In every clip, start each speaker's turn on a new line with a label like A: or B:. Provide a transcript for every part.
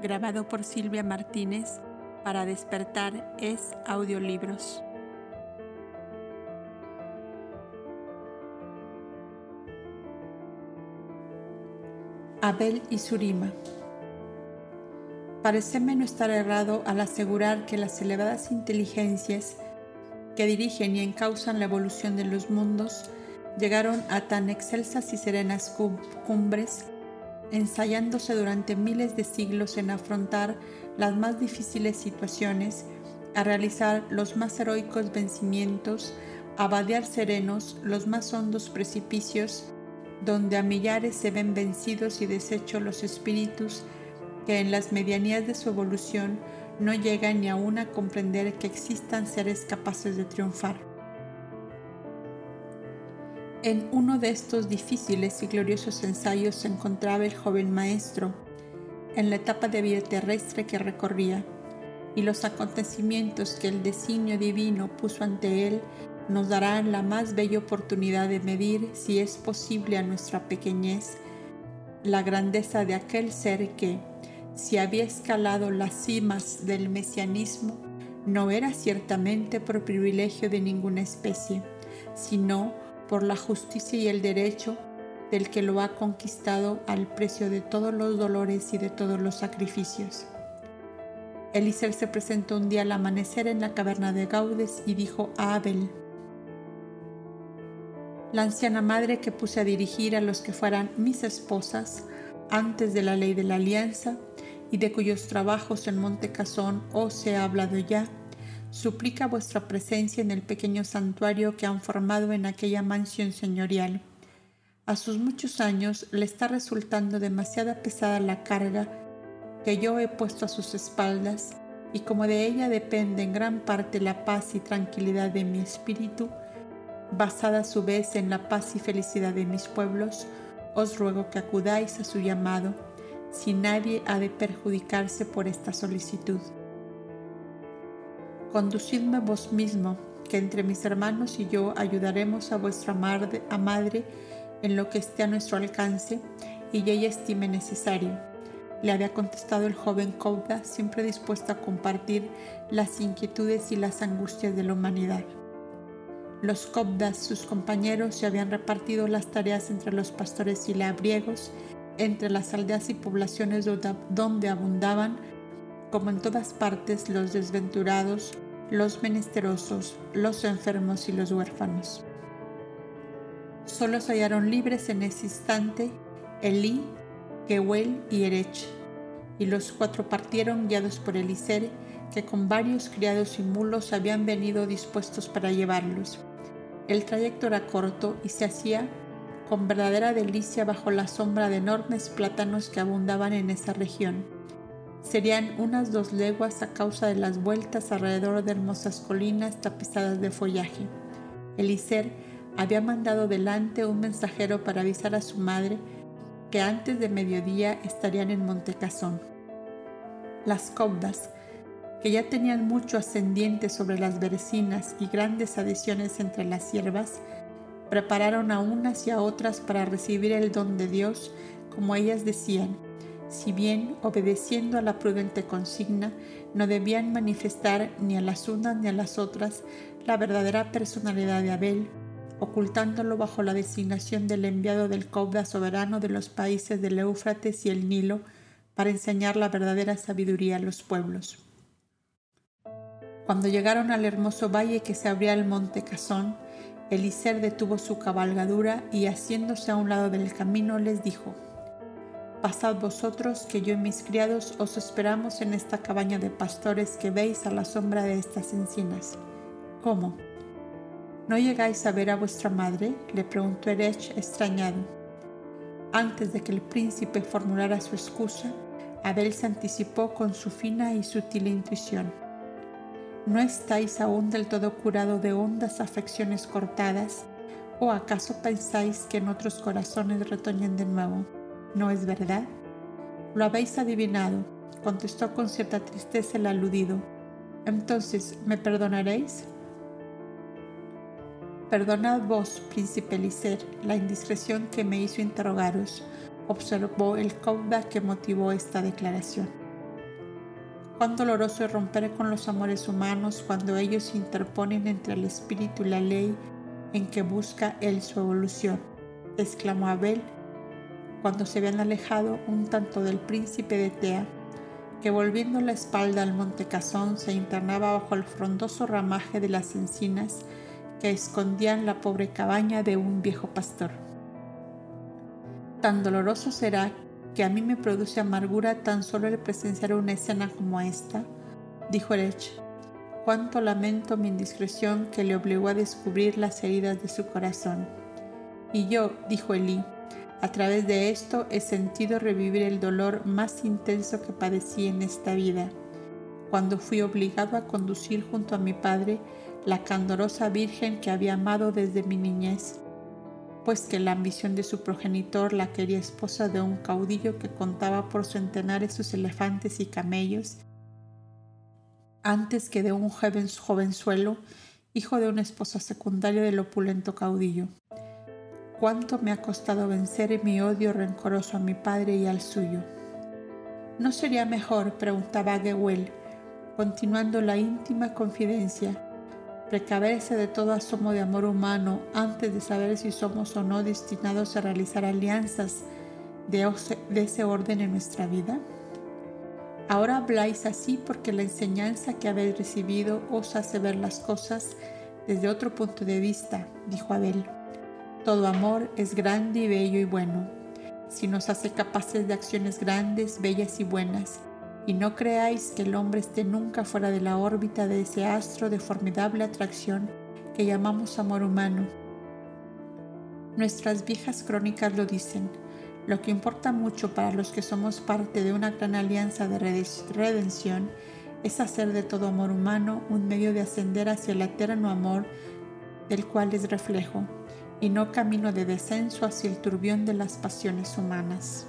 A: grabado por Silvia Martínez para despertar es audiolibros. Abel y Surima. Pareceme no estar errado al asegurar que las elevadas inteligencias que dirigen y encausan la evolución de los mundos llegaron a tan excelsas y serenas cumbres ensayándose durante miles de siglos en afrontar las más difíciles situaciones, a realizar los más heroicos vencimientos, a vadear serenos los más hondos precipicios, donde a millares se ven vencidos y deshechos los espíritus que en las medianías de su evolución no llegan ni aún a comprender que existan seres capaces de triunfar. En uno de estos difíciles y gloriosos ensayos se encontraba el joven maestro, en la etapa de vida terrestre que recorría, y los acontecimientos que el designio divino puso ante él nos darán la más bella oportunidad de medir, si es posible a nuestra pequeñez, la grandeza de aquel ser que, si había escalado las cimas del mesianismo, no era ciertamente por privilegio de ninguna especie, sino por la justicia y el derecho del que lo ha conquistado al precio de todos los dolores y de todos los sacrificios. Elícer se presentó un día al amanecer en la caverna de Gaudes y dijo a Abel, la anciana madre que puse a dirigir a los que fueran mis esposas antes de la ley de la alianza y de cuyos trabajos en Monte Casón os he hablado ya, suplica vuestra presencia en el pequeño santuario que han formado en aquella mansión señorial. A sus muchos años le está resultando demasiada pesada la carga que yo he puesto a sus espaldas, y como de ella depende en gran parte la paz y tranquilidad de mi espíritu, basada a su vez en la paz y felicidad de mis pueblos, os ruego que acudáis a su llamado, si nadie ha de perjudicarse por esta solicitud. Conducidme vos mismo, que entre mis hermanos y yo ayudaremos a vuestra madre, a madre en lo que esté a nuestro alcance y ella estime necesario. Le había contestado el joven Kouda, siempre dispuesto a compartir las inquietudes y las angustias de la humanidad. Los Kobdas, sus compañeros, se habían repartido las tareas entre los pastores y labriegos, entre las aldeas y poblaciones donde abundaban como en todas partes, los desventurados, los menesterosos, los enfermos y los huérfanos. Solo se hallaron libres en ese instante Elí, Kehuel y Erech, y los cuatro partieron guiados por Elisere, que con varios criados y mulos habían venido dispuestos para llevarlos. El trayecto era corto y se hacía con verdadera delicia bajo la sombra de enormes plátanos que abundaban en esa región Serían unas dos leguas a causa de las vueltas alrededor de hermosas colinas tapizadas de follaje. Elicer había mandado delante un mensajero para avisar a su madre que antes de mediodía estarían en Montecasón. Las cobdas, que ya tenían mucho ascendiente sobre las vecinas y grandes adiciones entre las hierbas, prepararon a unas y a otras para recibir el don de Dios, como ellas decían, si bien obedeciendo a la prudente consigna, no debían manifestar ni a las unas ni a las otras la verdadera personalidad de Abel, ocultándolo bajo la designación del enviado del Cobda soberano de los países del Éufrates y el Nilo para enseñar la verdadera sabiduría a los pueblos. Cuando llegaron al hermoso valle que se abría al monte Casón, Eliser detuvo su cabalgadura y haciéndose a un lado del camino les dijo, Pasad vosotros, que yo y mis criados os esperamos en esta cabaña de pastores que veis a la sombra de estas encinas. ¿Cómo? ¿No llegáis a ver a vuestra madre? le preguntó Erech extrañado. Antes de que el príncipe formulara su excusa, Abel se anticipó con su fina y sutil intuición. ¿No estáis aún del todo curado de hondas afecciones cortadas? ¿O acaso pensáis que en otros corazones retoñan de nuevo? ¿No es verdad? Lo habéis adivinado, contestó con cierta tristeza el aludido. Entonces, ¿me perdonaréis? Perdonad vos, príncipe Licer, la indiscreción que me hizo interrogaros, observó el cauda que motivó esta declaración. Cuán doloroso es romper con los amores humanos cuando ellos se interponen entre el espíritu y la ley en que busca él su evolución, exclamó Abel cuando se habían alejado un tanto del príncipe de Tea, que volviendo la espalda al monte Cazón se internaba bajo el frondoso ramaje de las encinas que escondían la pobre cabaña de un viejo pastor. Tan doloroso será que a mí me produce amargura tan solo el presenciar una escena como esta, dijo Erech. Cuánto lamento mi indiscreción que le obligó a descubrir las heridas de su corazón. Y yo, dijo Elí, a través de esto he sentido revivir el dolor más intenso que padecí en esta vida, cuando fui obligado a conducir junto a mi padre la candorosa Virgen que había amado desde mi niñez pues que la ambición de su progenitor la quería esposa de un caudillo que contaba por centenares sus elefantes y camellos, antes que de un joven, jovenzuelo, hijo de una esposa secundaria del opulento caudillo. Cuánto me ha costado vencer mi odio rencoroso a mi padre y al suyo. ¿No sería mejor, preguntaba Gewell, continuando la íntima confidencia, precaverse de todo asomo de amor humano antes de saber si somos o no destinados a realizar alianzas de, ese orden en nuestra vida? Ahora habláis así porque la enseñanza que habéis recibido os hace ver las cosas desde otro punto de vista, dijo Abel. Todo amor es grande y bello y bueno. Si nos hace capaces de acciones grandes, bellas y buenas, y no creáis que el hombre esté nunca fuera de la órbita de ese astro de formidable atracción que llamamos amor humano. Nuestras viejas crónicas lo dicen. Lo que importa mucho para los que somos parte de una gran alianza de redención es hacer de todo amor humano un medio de ascender hacia el eterno amor del cual es reflejo, y no camino de descenso hacia el turbión de las pasiones humanas.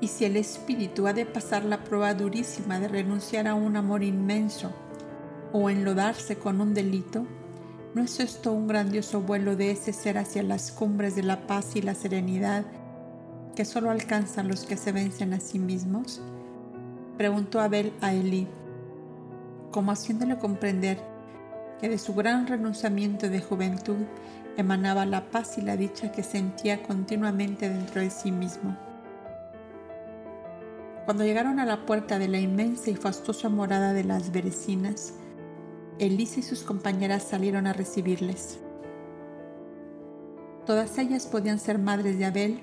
A: Y si el espíritu ha de pasar la prueba durísima de renunciar a un amor inmenso o enlodarse con un delito, ¿no es esto un grandioso vuelo de ese ser hacia las cumbres de la paz y la serenidad que solo alcanzan los que se vencen a sí mismos? Preguntó Abel a Elí, como haciéndole comprender que de su gran renunciamiento de juventud emanaba la paz y la dicha que sentía continuamente dentro de sí mismo. Cuando llegaron a la puerta de la inmensa y fastuosa morada de las Berecinas, Elisa y sus compañeras salieron a recibirles. Todas ellas podían ser madres de Abel,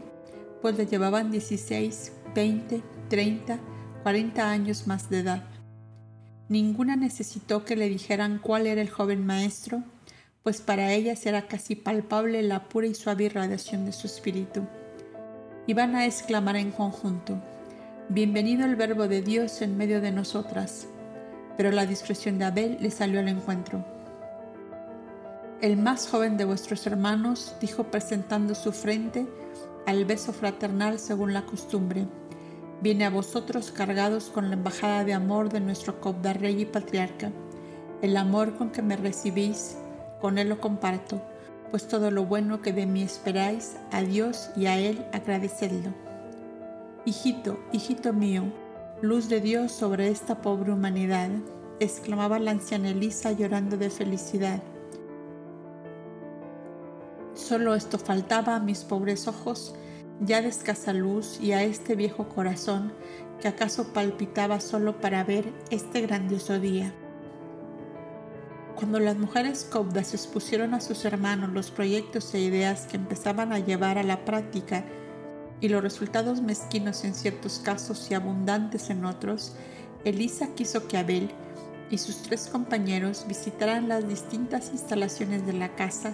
A: pues le llevaban 16, 20, 30, 40 años más de edad. Ninguna necesitó que le dijeran cuál era el joven maestro, pues para ellas era casi palpable la pura y suave irradiación de su espíritu. Iban a exclamar en conjunto, Bienvenido el verbo de Dios en medio de nosotras. Pero la discreción de Abel le salió al encuentro. El más joven de vuestros hermanos dijo presentando su frente al beso fraternal según la costumbre. Viene a vosotros cargados con la embajada de amor de nuestro Cobda Rey y Patriarca. El amor con que me recibís, con él lo comparto, pues todo lo bueno que de mí esperáis, a Dios y a él agradecedlo. Hijito, hijito mío, luz de Dios sobre esta pobre humanidad, exclamaba la anciana Elisa llorando de felicidad. Solo esto faltaba a mis pobres ojos, ya de escasa luz, y a este viejo corazón que acaso palpitaba solo para ver este grandioso día. Cuando las mujeres cobdas expusieron a sus hermanos los proyectos e ideas que empezaban a llevar a la práctica y los resultados mezquinos en ciertos casos y abundantes en otros, Elisa quiso que Abel y sus tres compañeros visitaran las distintas instalaciones de la casa,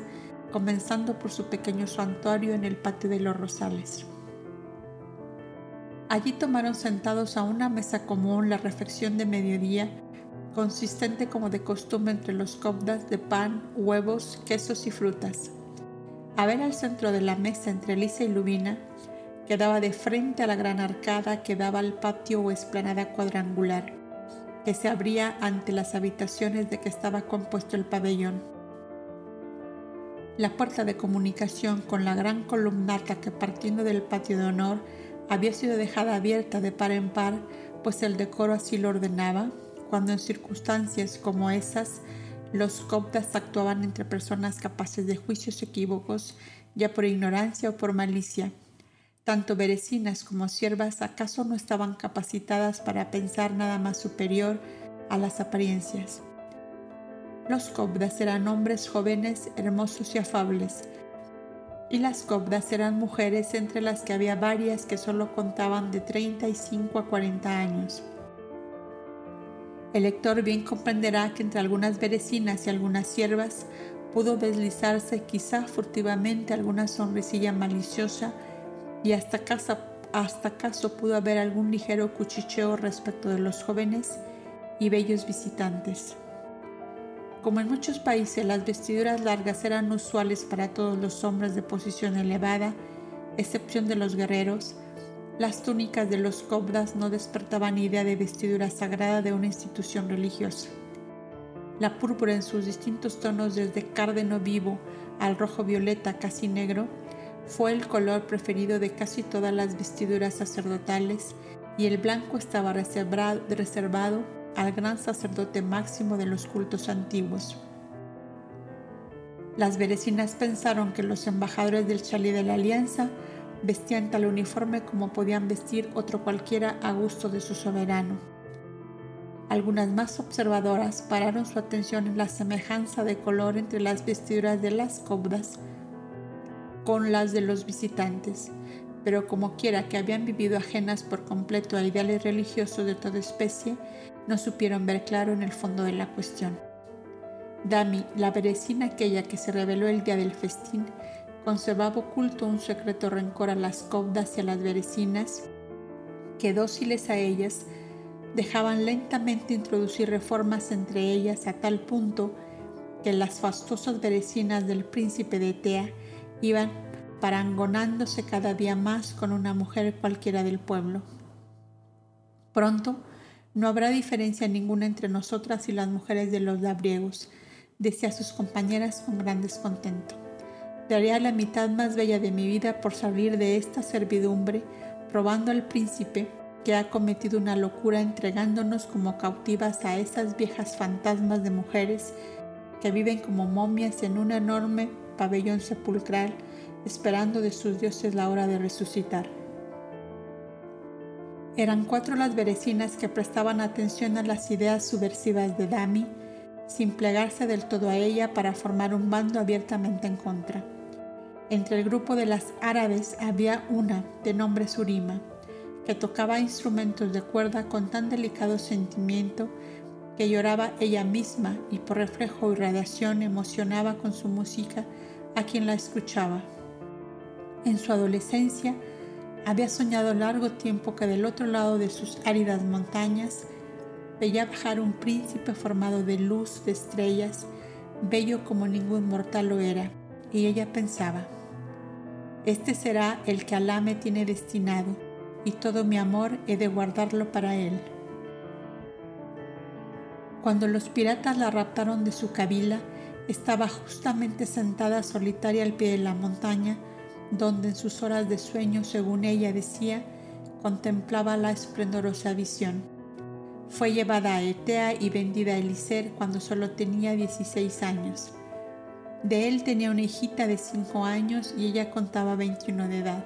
A: comenzando por su pequeño santuario en el patio de los Rosales. Allí tomaron sentados a una mesa común la reflexión de mediodía, consistente como de costumbre entre los cobdas de pan, huevos, quesos y frutas. Abel al centro de la mesa entre Elisa y Lubina, Quedaba de frente a la gran arcada que daba al patio o esplanada cuadrangular, que se abría ante las habitaciones de que estaba compuesto el pabellón. La puerta de comunicación con la gran columnata que partiendo del patio de honor había sido dejada abierta de par en par, pues el decoro así lo ordenaba, cuando en circunstancias como esas los coptas actuaban entre personas capaces de juicios equívocos, ya por ignorancia o por malicia. Tanto berecinas como siervas acaso no estaban capacitadas para pensar nada más superior a las apariencias. Los cobdas eran hombres jóvenes, hermosos y afables, y las cobdas eran mujeres entre las que había varias que solo contaban de 35 a 40 años. El lector bien comprenderá que entre algunas berecinas y algunas siervas pudo deslizarse quizá furtivamente alguna sonrisilla maliciosa y hasta, hasta acaso pudo haber algún ligero cuchicheo respecto de los jóvenes y bellos visitantes. Como en muchos países las vestiduras largas eran usuales para todos los hombres de posición elevada, excepción de los guerreros, las túnicas de los cobras no despertaban idea de vestidura sagrada de una institución religiosa. La púrpura en sus distintos tonos desde cárdeno vivo al rojo violeta casi negro fue el color preferido de casi todas las vestiduras sacerdotales y el blanco estaba reservado al gran sacerdote máximo de los cultos antiguos. Las berecinas pensaron que los embajadores del Chalí de la Alianza vestían tal uniforme como podían vestir otro cualquiera a gusto de su soberano. Algunas más observadoras pararon su atención en la semejanza de color entre las vestiduras de las cobdas con las de los visitantes, pero como quiera que habían vivido ajenas por completo a ideales religiosos de toda especie, no supieron ver claro en el fondo de la cuestión. Dami, la berecina aquella que se reveló el día del festín, conservaba oculto un secreto rencor a las cobdas y a las berecinas, que dóciles a ellas, dejaban lentamente introducir reformas entre ellas a tal punto que las fastosas berecinas del príncipe de Tea iban parangonándose cada día más con una mujer cualquiera del pueblo. Pronto no habrá diferencia ninguna entre nosotras y las mujeres de los labriegos, decía a sus compañeras con gran descontento. Daría la mitad más bella de mi vida por salir de esta servidumbre, probando al príncipe que ha cometido una locura entregándonos como cautivas a esas viejas fantasmas de mujeres que viven como momias en un enorme pabellón sepulcral, esperando de sus dioses la hora de resucitar. Eran cuatro las berecinas que prestaban atención a las ideas subversivas de Dami, sin plegarse del todo a ella para formar un bando abiertamente en contra. Entre el grupo de las árabes había una, de nombre Surima, que tocaba instrumentos de cuerda con tan delicado sentimiento que lloraba ella misma y por reflejo y radiación emocionaba con su música a quien la escuchaba. En su adolescencia, había soñado largo tiempo que del otro lado de sus áridas montañas veía bajar un príncipe formado de luz, de estrellas, bello como ningún mortal lo era, y ella pensaba, este será el que Alá me tiene destinado, y todo mi amor he de guardarlo para él. Cuando los piratas la raptaron de su cabila, estaba justamente sentada solitaria al pie de la montaña, donde en sus horas de sueño, según ella decía, contemplaba la esplendorosa visión. Fue llevada a Etea y vendida a Elicer cuando solo tenía 16 años. De él tenía una hijita de 5 años y ella contaba 21 de edad.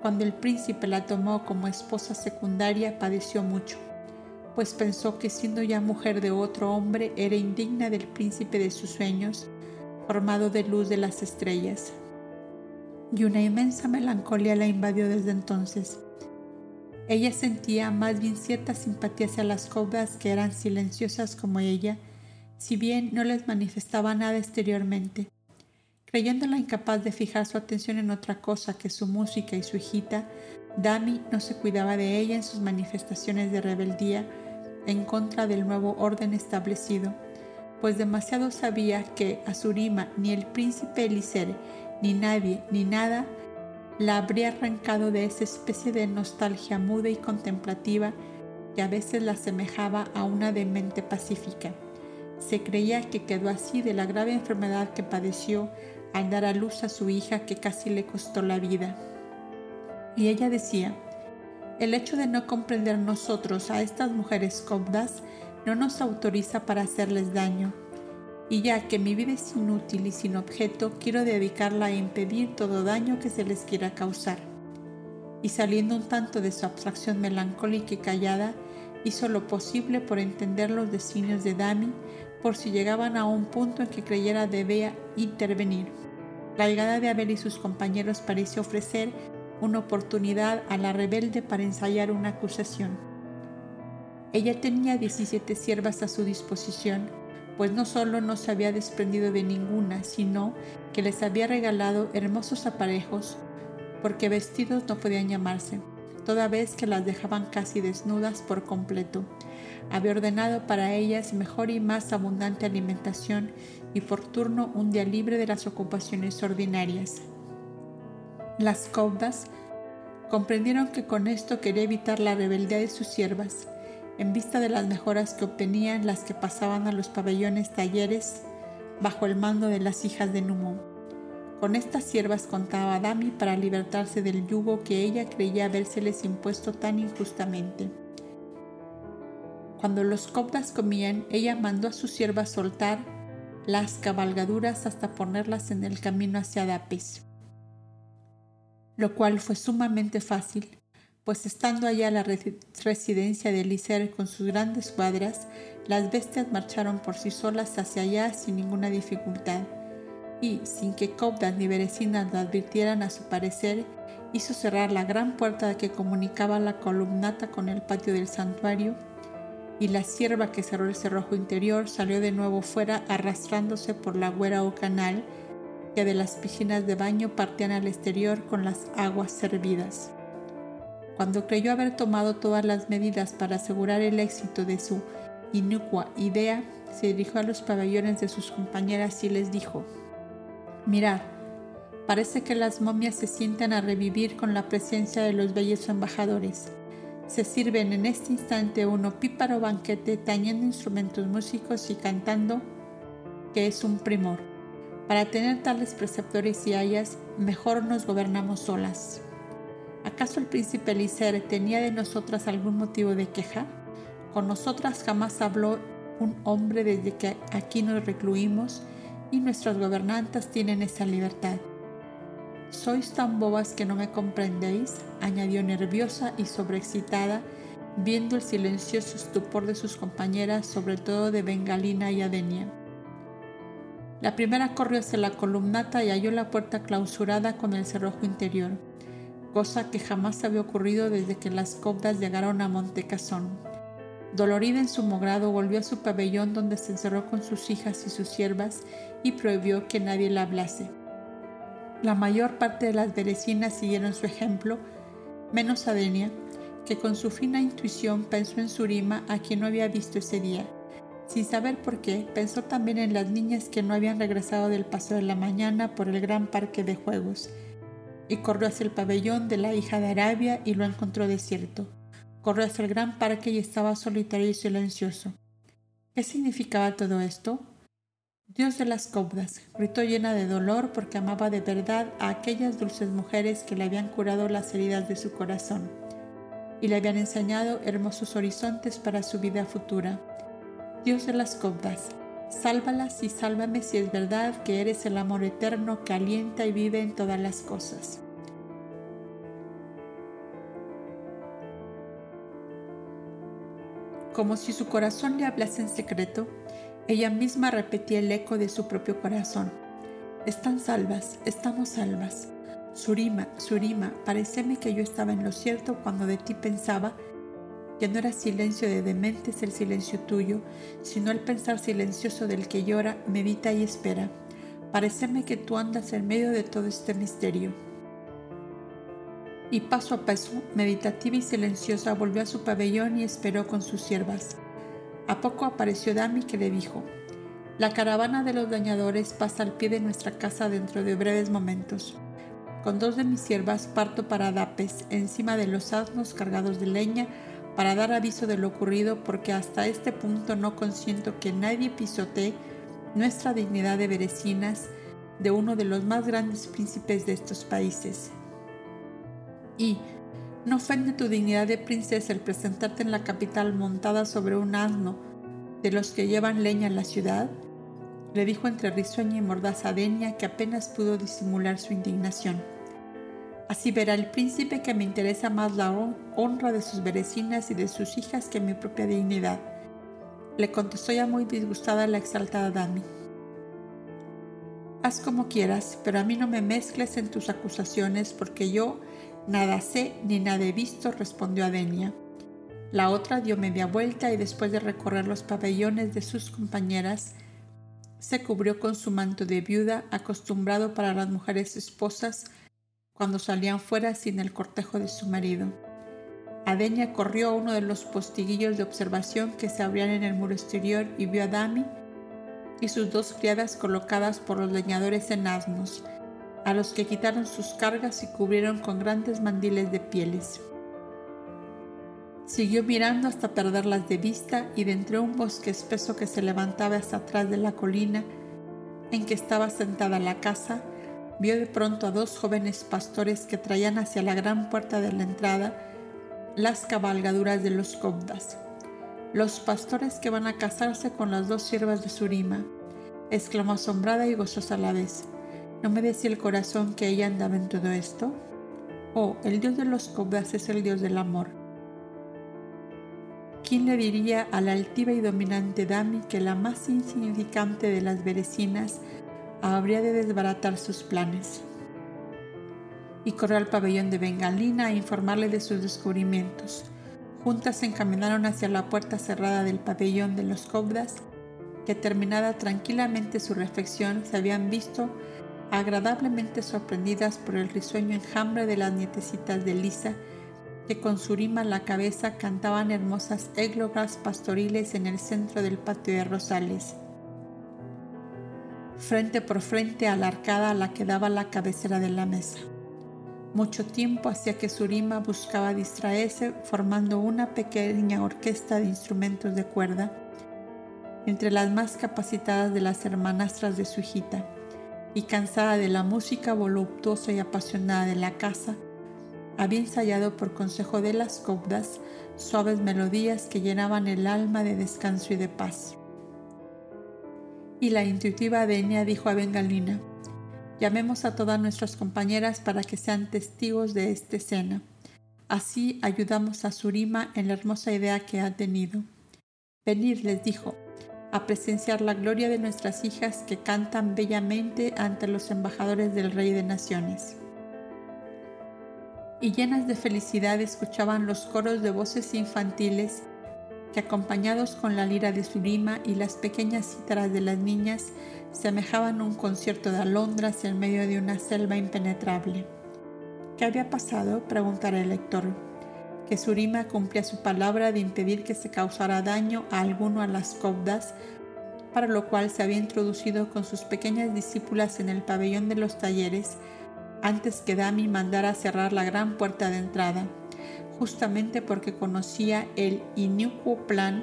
A: Cuando el príncipe la tomó como esposa secundaria padeció mucho, pues pensó que siendo ya mujer de otro hombre era indigna del príncipe de sus sueños, formado de luz de las estrellas y una inmensa melancolía la invadió desde entonces. Ella sentía más bien cierta simpatía hacia las cobras que eran silenciosas como ella, si bien no les manifestaba nada exteriormente. Creyéndola incapaz de fijar su atención en otra cosa que su música y su hijita, Dami no se cuidaba de ella en sus manifestaciones de rebeldía en contra del nuevo orden establecido, pues demasiado sabía que Azurima ni el príncipe Elisere ni nadie, ni nada la habría arrancado de esa especie de nostalgia muda y contemplativa que a veces la asemejaba a una demente pacífica. Se creía que quedó así de la grave enfermedad que padeció al dar a luz a su hija que casi le costó la vida. Y ella decía, El hecho de no comprender nosotros a estas mujeres copdas no nos autoriza para hacerles daño. Y ya que mi vida es inútil y sin objeto, quiero dedicarla a impedir todo daño que se les quiera causar. Y saliendo un tanto de su abstracción melancólica y callada, hizo lo posible por entender los designios de Dami por si llegaban a un punto en que creyera debía intervenir. La llegada de Abel y sus compañeros pareció ofrecer una oportunidad a la rebelde para ensayar una acusación. Ella tenía 17 siervas a su disposición, pues no solo no se había desprendido de ninguna, sino que les había regalado hermosos aparejos, porque vestidos no podían llamarse, toda vez que las dejaban casi desnudas por completo. Había ordenado para ellas mejor y más abundante alimentación y por turno un día libre de las ocupaciones ordinarias. Las caudas comprendieron que con esto quería evitar la rebeldía de sus siervas, en vista de las mejoras que obtenían las que pasaban a los pabellones talleres bajo el mando de las hijas de Numo. Con estas siervas contaba Dami para libertarse del yugo que ella creía habérseles impuesto tan injustamente. Cuando los coptas comían, ella mandó a sus siervas soltar las cabalgaduras hasta ponerlas en el camino hacia Dapes lo cual fue sumamente fácil, pues estando allá la residencia de Licer con sus grandes cuadras, las bestias marcharon por sí solas hacia allá sin ninguna dificultad, y sin que Cobdas ni Berecinas lo advirtieran a su parecer, hizo cerrar la gran puerta que comunicaba la columnata con el patio del santuario, y la sierva que cerró el cerrojo interior salió de nuevo fuera arrastrándose por la güera o canal, que de las piscinas de baño partían al exterior con las aguas servidas. Cuando creyó haber tomado todas las medidas para asegurar el éxito de su inocua idea, se dirigió a los pabellones de sus compañeras y les dijo, Mirad, parece que las momias se sienten a revivir con la presencia de los bellos embajadores. Se sirven en este instante uno píparo banquete tañendo instrumentos músicos y cantando, que es un primor. Para tener tales preceptores y ayas, mejor nos gobernamos solas. ¿Acaso el príncipe Licer tenía de nosotras algún motivo de queja? Con nosotras jamás habló un hombre desde que aquí nos recluimos y nuestras gobernantas tienen esa libertad. ¿Sois tan bobas que no me comprendéis? añadió nerviosa y sobreexcitada, viendo el silencioso estupor de sus compañeras, sobre todo de Bengalina y Adenia. La primera corrió hacia la columnata y halló la puerta clausurada con el cerrojo interior, cosa que jamás había ocurrido desde que las copdas llegaron a Montecasón. Dolorida en su mogrado, volvió a su pabellón donde se encerró con sus hijas y sus siervas y prohibió que nadie la hablase. La mayor parte de las berecinas siguieron su ejemplo, menos Adenia, que con su fina intuición pensó en Surima a quien no había visto ese día sin saber por qué, pensó también en las niñas que no habían regresado del paseo de la mañana por el gran parque de juegos, y corrió hacia el pabellón de la hija de Arabia y lo encontró desierto. Corrió hacia el gran parque y estaba solitario y silencioso. ¿Qué significaba todo esto? Dios de las cobdas, gritó llena de dolor porque amaba de verdad a aquellas dulces mujeres que le habían curado las heridas de su corazón y le habían enseñado hermosos horizontes para su vida futura. Dios de las copdas, sálvalas y sálvame si es verdad que eres el amor eterno que alienta y vive en todas las cosas. Como si su corazón le hablase en secreto, ella misma repetía el eco de su propio corazón. Están salvas, estamos salvas. Surima, Surima, pareceme que yo estaba en lo cierto cuando de ti pensaba ya no era silencio de dementes el silencio tuyo, sino el pensar silencioso del que llora, medita y espera. Pareceme que tú andas en medio de todo este misterio. Y paso a paso, meditativa y silenciosa, volvió a su pabellón y esperó con sus siervas. A poco apareció Dami que le dijo, La caravana de los dañadores pasa al pie de nuestra casa dentro de breves momentos. Con dos de mis siervas parto para Dapes, encima de los asnos cargados de leña, para dar aviso de lo ocurrido porque hasta este punto no consiento que nadie pisotee nuestra dignidad de berecinas de uno de los más grandes príncipes de estos países. Y, No ofende tu dignidad de princesa el presentarte en la capital montada sobre un asno de los que llevan leña en la ciudad, le dijo entre risueña y mordaza Denia que apenas pudo disimular su indignación. Así verá el príncipe que me interesa más la honra de sus verecinas y de sus hijas que mi propia dignidad. Le contestó ya muy disgustada la exaltada Dami. Haz como quieras, pero a mí no me mezcles en tus acusaciones porque yo nada sé ni nada he visto, respondió Adenia. La otra dio media vuelta y después de recorrer los pabellones de sus compañeras, se cubrió con su manto de viuda acostumbrado para las mujeres esposas cuando salían fuera sin el cortejo de su marido. Adenia corrió a uno de los postiguillos de observación que se abrían en el muro exterior y vio a Dami y sus dos criadas colocadas por los leñadores en asnos, a los que quitaron sus cargas y cubrieron con grandes mandiles de pieles. Siguió mirando hasta perderlas de vista y de un bosque espeso que se levantaba hasta atrás de la colina en que estaba sentada la casa, vio de pronto a dos jóvenes pastores que traían hacia la gran puerta de la entrada las cabalgaduras de los cobdas los pastores que van a casarse con las dos siervas de Surima, exclamó asombrada y gozosa a la vez. ¿No me decía el corazón que ella andaba en todo esto? Oh, el Dios de los cobdas es el Dios del amor. ¿Quién le diría a la altiva y dominante Dami que la más insignificante de las berecinas habría de desbaratar sus planes? Y corrió al pabellón de Bengalina a informarle de sus descubrimientos. Juntas se encaminaron hacia la puerta cerrada del pabellón de los cobras, que terminada tranquilamente su reflexión se habían visto agradablemente sorprendidas por el risueño enjambre de las nietecitas de Lisa, que con su rima a la cabeza cantaban hermosas églogas pastoriles en el centro del patio de Rosales. Frente por frente a la arcada a la que daba la cabecera de la mesa. Mucho tiempo hacía que Surima buscaba distraerse formando una pequeña orquesta de instrumentos de cuerda entre las más capacitadas de las hermanastras de su hijita, y cansada de la música voluptuosa y apasionada de la casa, había ensayado por consejo de las cobdas suaves melodías que llenaban el alma de descanso y de paz. Y la intuitiva Denia dijo a Bengalina, Llamemos a todas nuestras compañeras para que sean testigos de esta escena. Así ayudamos a Surima en la hermosa idea que ha tenido. Venid, les dijo, a presenciar la gloria de nuestras hijas que cantan bellamente ante los embajadores del Rey de Naciones. Y llenas de felicidad escuchaban los coros de voces infantiles que acompañados con la lira de Surima y las pequeñas cítaras de las niñas semejaban un concierto de alondras en medio de una selva impenetrable. ¿Qué había pasado? preguntará el lector. Que Surima cumplía su palabra de impedir que se causara daño a alguno a las cobdas, para lo cual se había introducido con sus pequeñas discípulas en el pabellón de los talleres antes que Dami mandara cerrar la gran puerta de entrada justamente porque conocía el inicuo plan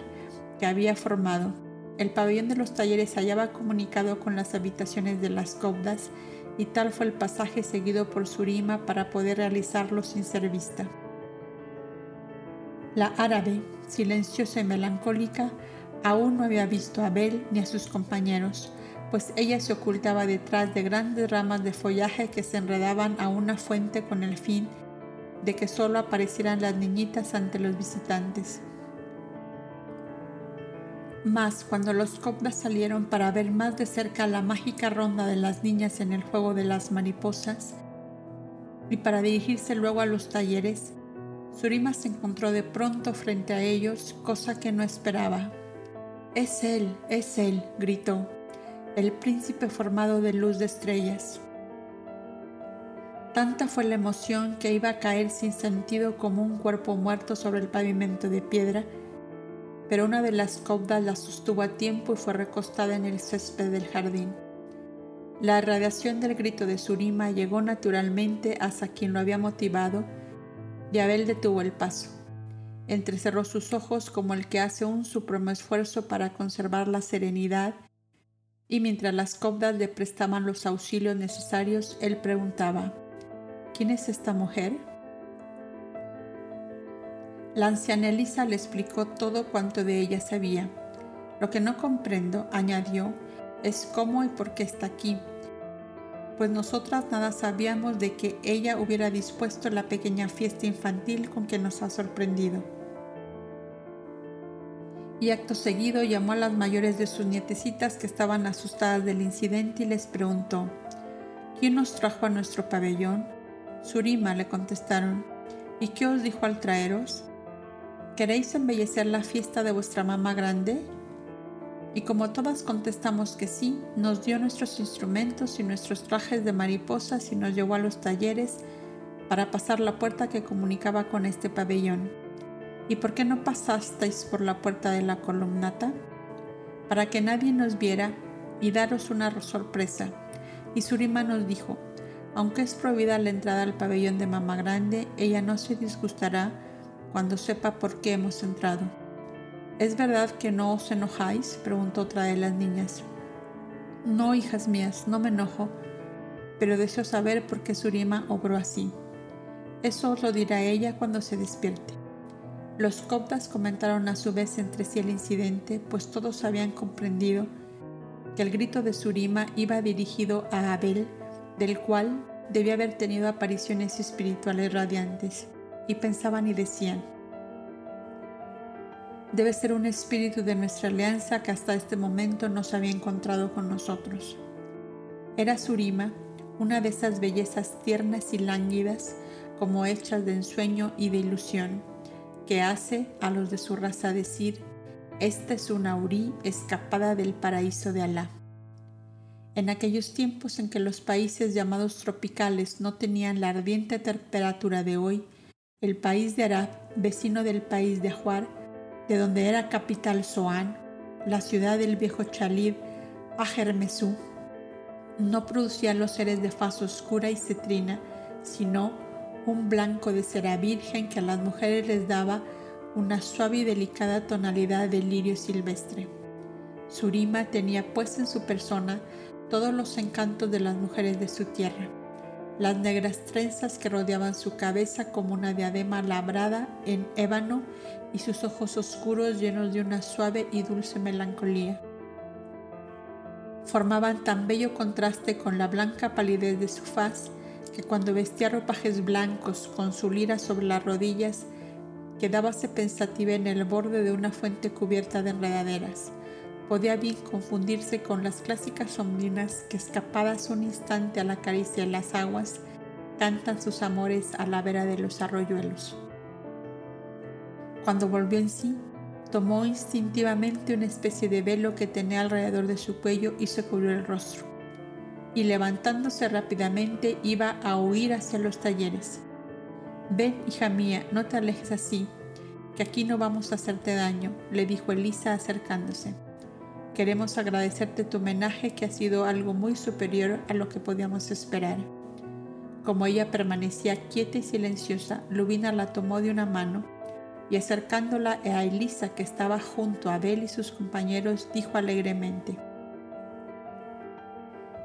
A: que había formado. El pabellón de los talleres hallaba comunicado con las habitaciones de las cobdas y tal fue el pasaje seguido por Surima para poder realizarlo sin ser vista. La árabe, silenciosa y melancólica, aún no había visto a Abel ni a sus compañeros, pues ella se ocultaba detrás de grandes ramas de follaje que se enredaban a una fuente con el fin de que solo aparecieran las niñitas ante los visitantes. Mas cuando los cobras salieron para ver más de cerca la mágica ronda de las niñas en el juego de las mariposas y para dirigirse luego a los talleres, Surima se encontró de pronto frente a ellos, cosa que no esperaba. Es él, es él, gritó, el príncipe formado de luz de estrellas. Tanta fue la emoción que iba a caer sin sentido como un cuerpo muerto sobre el pavimento de piedra, pero una de las cobdas la sostuvo a tiempo y fue recostada en el césped del jardín. La radiación del grito de Surima llegó naturalmente hasta quien lo había motivado y Abel detuvo el paso. Entrecerró sus ojos como el que hace un supremo esfuerzo para conservar la serenidad y mientras las cobdas le prestaban los auxilios necesarios, él preguntaba, ¿Quién es esta mujer? La anciana Elisa le explicó todo cuanto de ella sabía. Lo que no comprendo, añadió, es cómo y por qué está aquí, pues nosotras nada sabíamos de que ella hubiera dispuesto la pequeña fiesta infantil con que nos ha sorprendido. Y acto seguido llamó a las mayores de sus nietecitas que estaban asustadas del incidente y les preguntó, ¿quién nos trajo a nuestro pabellón? Surima le contestaron, ¿y qué os dijo al traeros? ¿Queréis embellecer la fiesta de vuestra mamá grande? Y como todas contestamos que sí, nos dio nuestros instrumentos y nuestros trajes de mariposas y nos llevó a los talleres para pasar la puerta que comunicaba con este pabellón. ¿Y por qué no pasasteis por la puerta de la columnata? Para que nadie nos viera y daros una sorpresa. Y Surima nos dijo, aunque es prohibida la entrada al pabellón de Mamá Grande, ella no se disgustará cuando sepa por qué hemos entrado. ¿Es verdad que no os enojáis? preguntó otra de las niñas. No, hijas mías, no me enojo, pero deseo saber por qué Surima obró así. Eso os lo dirá ella cuando se despierte. Los coptas comentaron a su vez entre sí el incidente, pues todos habían comprendido que el grito de Surima iba dirigido a Abel, del cual debía haber tenido apariciones espirituales radiantes, y pensaban y decían, debe ser un espíritu de nuestra alianza que hasta este momento no se había encontrado con nosotros. Era Surima, una de esas bellezas tiernas y lánguidas, como hechas de ensueño y de ilusión, que hace a los de su raza decir, esta es una Uri escapada del paraíso de Alá. En aquellos tiempos en que los países llamados tropicales no tenían la ardiente temperatura de hoy, el país de Arab, vecino del país de Ajuar, de donde era capital Soán, la ciudad del viejo Chalid, Ajermesú, no producía los seres de faz oscura y cetrina, sino un blanco de cera virgen que a las mujeres les daba una suave y delicada tonalidad de lirio silvestre. Surima tenía pues en su persona todos los encantos de las mujeres de su tierra las negras trenzas que rodeaban su cabeza como una diadema labrada en ébano y sus ojos oscuros llenos de una suave y dulce melancolía. Formaban tan bello contraste con la blanca palidez de su faz que cuando vestía ropajes blancos con su lira sobre las rodillas, quedábase pensativa en el borde de una fuente cubierta de enredaderas podía bien confundirse con las clásicas sombrinas que escapadas un instante a la caricia de las aguas, cantan sus amores a la vera de los arroyuelos. Cuando volvió en sí, tomó instintivamente una especie de velo que tenía alrededor de su cuello y se cubrió el rostro. Y levantándose rápidamente iba a huir hacia los talleres. Ven, hija mía, no te alejes así, que aquí no vamos a hacerte daño, le dijo Elisa acercándose. Queremos agradecerte tu homenaje que ha sido algo muy superior a lo que podíamos esperar. Como ella permanecía quieta y silenciosa, Lubina la tomó de una mano y acercándola a Elisa que estaba junto a Abel y sus compañeros, dijo alegremente,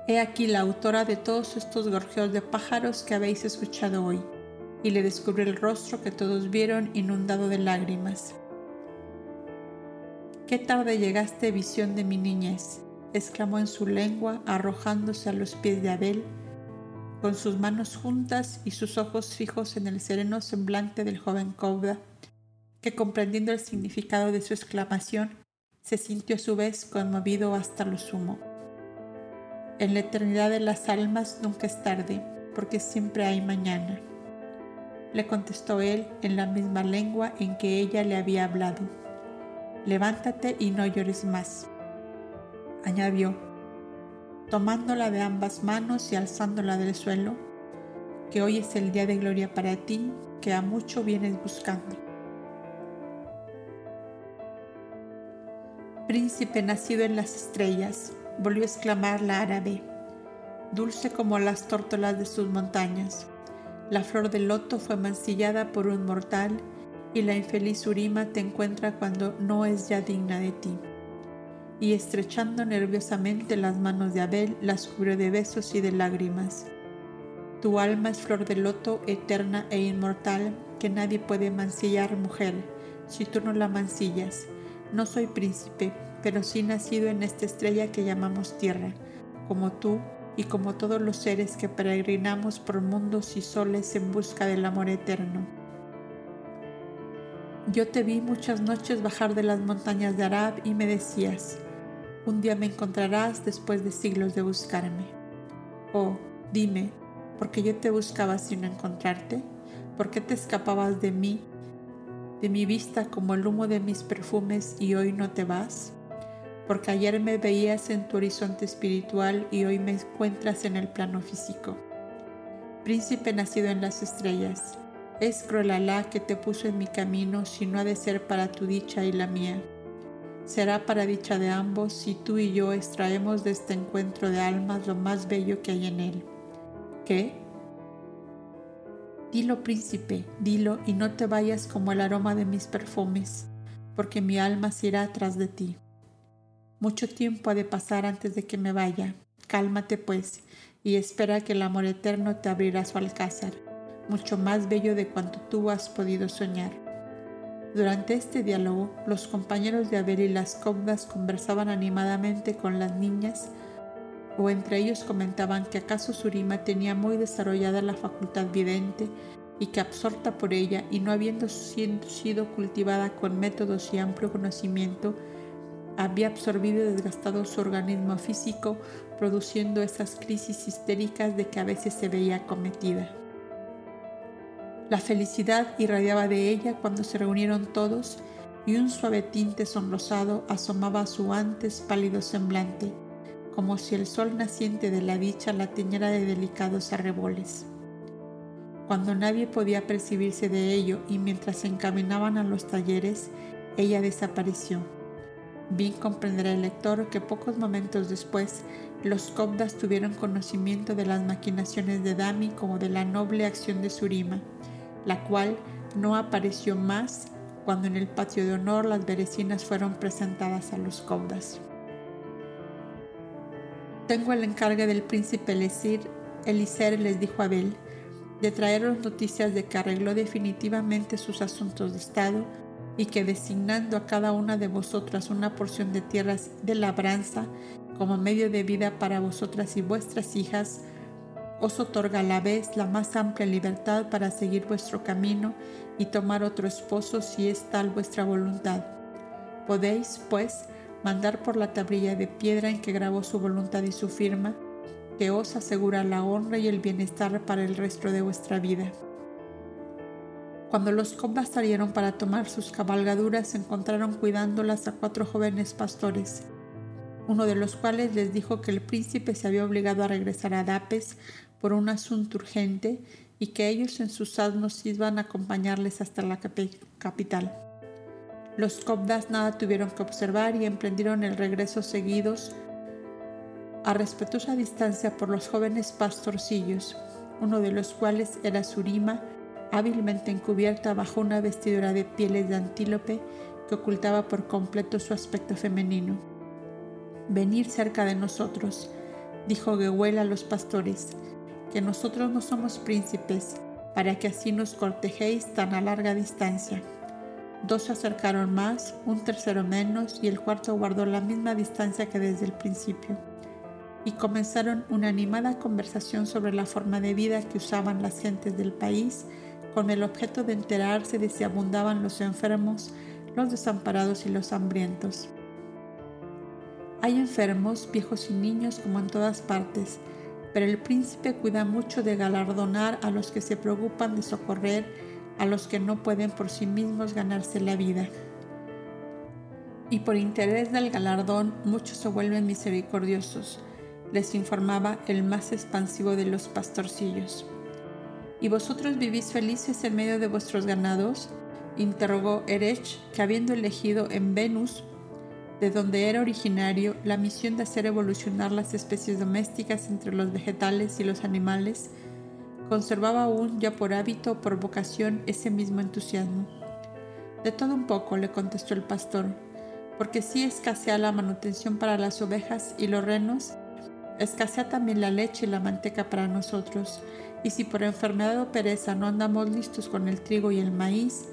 A: He aquí la autora de todos estos gorjeos de pájaros que habéis escuchado hoy, y le descubrió el rostro que todos vieron inundado de lágrimas. Qué tarde llegaste, visión de mi niñez, exclamó en su lengua, arrojándose a los pies de Abel, con sus manos juntas y sus ojos fijos en el sereno semblante del joven Cobda, que comprendiendo el significado de su exclamación, se sintió a su vez conmovido hasta lo sumo. En la eternidad de las almas nunca es tarde, porque siempre hay mañana. Le contestó él en la misma lengua en que ella le había hablado levántate y no llores más. Añadió, tomándola de ambas manos y alzándola del suelo, que hoy es el día de gloria para ti, que a mucho vienes buscando. Príncipe nacido en las estrellas, volvió a exclamar la árabe, dulce como las tórtolas de sus montañas. La flor del loto fue mancillada por un mortal y la infeliz Urima te encuentra cuando no es ya digna de ti. Y estrechando nerviosamente las manos de Abel, las cubrió de besos y de lágrimas. Tu alma es flor de loto, eterna e inmortal, que nadie puede mancillar, mujer, si tú no la mancillas. No soy príncipe, pero sí nacido en esta estrella que llamamos tierra, como tú y como todos los seres que peregrinamos por mundos y soles en busca del amor eterno. Yo te vi muchas noches bajar de las montañas de Arab y me decías, un día me encontrarás después de siglos de buscarme. Oh, dime, ¿por qué yo te buscaba sin encontrarte? ¿Por qué te escapabas de mí, de mi vista como el humo de mis perfumes y hoy no te vas? porque ayer me veías en tu horizonte espiritual y hoy me encuentras en el plano físico. Príncipe nacido en las estrellas, es cruel Alá que te puso en mi camino si no ha de ser para tu dicha y la mía. Será para dicha de ambos si tú y yo extraemos de este encuentro de almas lo más bello que hay en él. ¿Qué? Dilo, príncipe, dilo y no te vayas como el aroma de mis perfumes, porque mi alma se irá de ti. Mucho tiempo ha de pasar antes de que me vaya. Cálmate pues y espera que el amor eterno te abrirá su alcázar, mucho más bello de cuanto tú has podido soñar. Durante este diálogo, los compañeros de Abel y las cobdas conversaban animadamente con las niñas o entre ellos comentaban que acaso Surima tenía muy desarrollada la facultad vidente y que absorta por ella y no habiendo sido cultivada con métodos y amplio conocimiento, había absorbido y desgastado su organismo físico, produciendo esas crisis histéricas de que a veces se veía acometida. La felicidad irradiaba de ella cuando se reunieron todos y un suave tinte sonrosado asomaba a su antes pálido semblante, como si el sol naciente de la dicha la teñera de delicados arreboles. Cuando nadie podía percibirse de ello y mientras se encaminaban a los talleres, ella desapareció Bien comprenderá el lector que pocos momentos después los Cobdas tuvieron conocimiento de las maquinaciones de Dami como de la noble acción de Surima, la cual no apareció más cuando en el patio de honor las berecinas fueron presentadas a los Cobdas. Tengo el encargue del príncipe Elisir, Eliser les dijo a Abel, de traeros noticias de que arregló definitivamente sus asuntos de Estado y que designando a cada una de vosotras una porción de tierras de labranza como medio de vida para vosotras y vuestras hijas, os otorga a la vez la más amplia libertad para seguir vuestro camino y tomar otro esposo si es tal vuestra voluntad. Podéis, pues, mandar por la tablilla de piedra en que grabó su voluntad y su firma, que os asegura la honra y el bienestar para el resto de vuestra vida. Cuando los combas salieron para tomar sus cabalgaduras, encontraron cuidándolas a cuatro jóvenes pastores, uno de los cuales les dijo que el príncipe se había obligado a regresar a Dapes por un asunto urgente y que ellos en sus asnos iban a acompañarles hasta la capital. Los cobdas nada tuvieron que observar y emprendieron el regreso seguidos a respetuosa distancia por los jóvenes pastorcillos, uno de los cuales era Surima, hábilmente encubierta bajo una vestidura de pieles de antílope que ocultaba por completo su aspecto femenino. Venir cerca de nosotros, dijo Gehuel a los pastores, que nosotros no somos príncipes, para que así nos cortejéis tan a larga distancia. Dos se acercaron más, un tercero menos, y el cuarto guardó la misma distancia que desde el principio. Y comenzaron una animada conversación sobre la forma de vida que usaban las gentes del país con el objeto de enterarse de si abundaban los enfermos, los desamparados y los hambrientos. Hay enfermos, viejos y niños como en todas partes, pero el príncipe cuida mucho de galardonar a los que se preocupan de socorrer a los que no pueden por sí mismos ganarse la vida. Y por interés del galardón muchos se vuelven misericordiosos, les informaba el más expansivo de los pastorcillos. ¿Y vosotros vivís felices en medio de vuestros ganados? interrogó Erech, que habiendo elegido en Venus, de donde era originario, la misión de hacer evolucionar las especies domésticas entre los vegetales y los animales, conservaba aún ya por hábito o por vocación ese mismo entusiasmo. De todo un poco, le contestó el pastor, porque si escasea la manutención para las ovejas y los renos, escasea también la leche y la manteca para nosotros, Y si por enfermedad o pereza no andamos listos con el trigo y el maíz,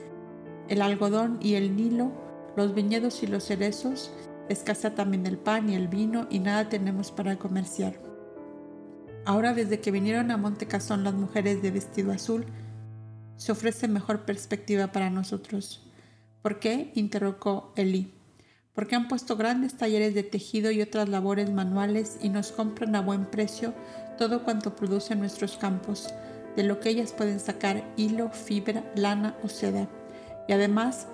A: el algodón y el nilo, los viñedos y los cerezos, escasea también el pan y el vino y nada tenemos para comerciar. Ahora desde que vinieron a Monte Cazón las mujeres de vestido azul, se ofrece mejor perspectiva para nosotros. ¿Por qué? interrogó Eli. Porque han puesto grandes talleres de tejido y otras labores manuales y nos compran a buen precio todo cuanto producen nuestros campos, de lo que ellas pueden sacar hilo, fibra, lana o seda. Y además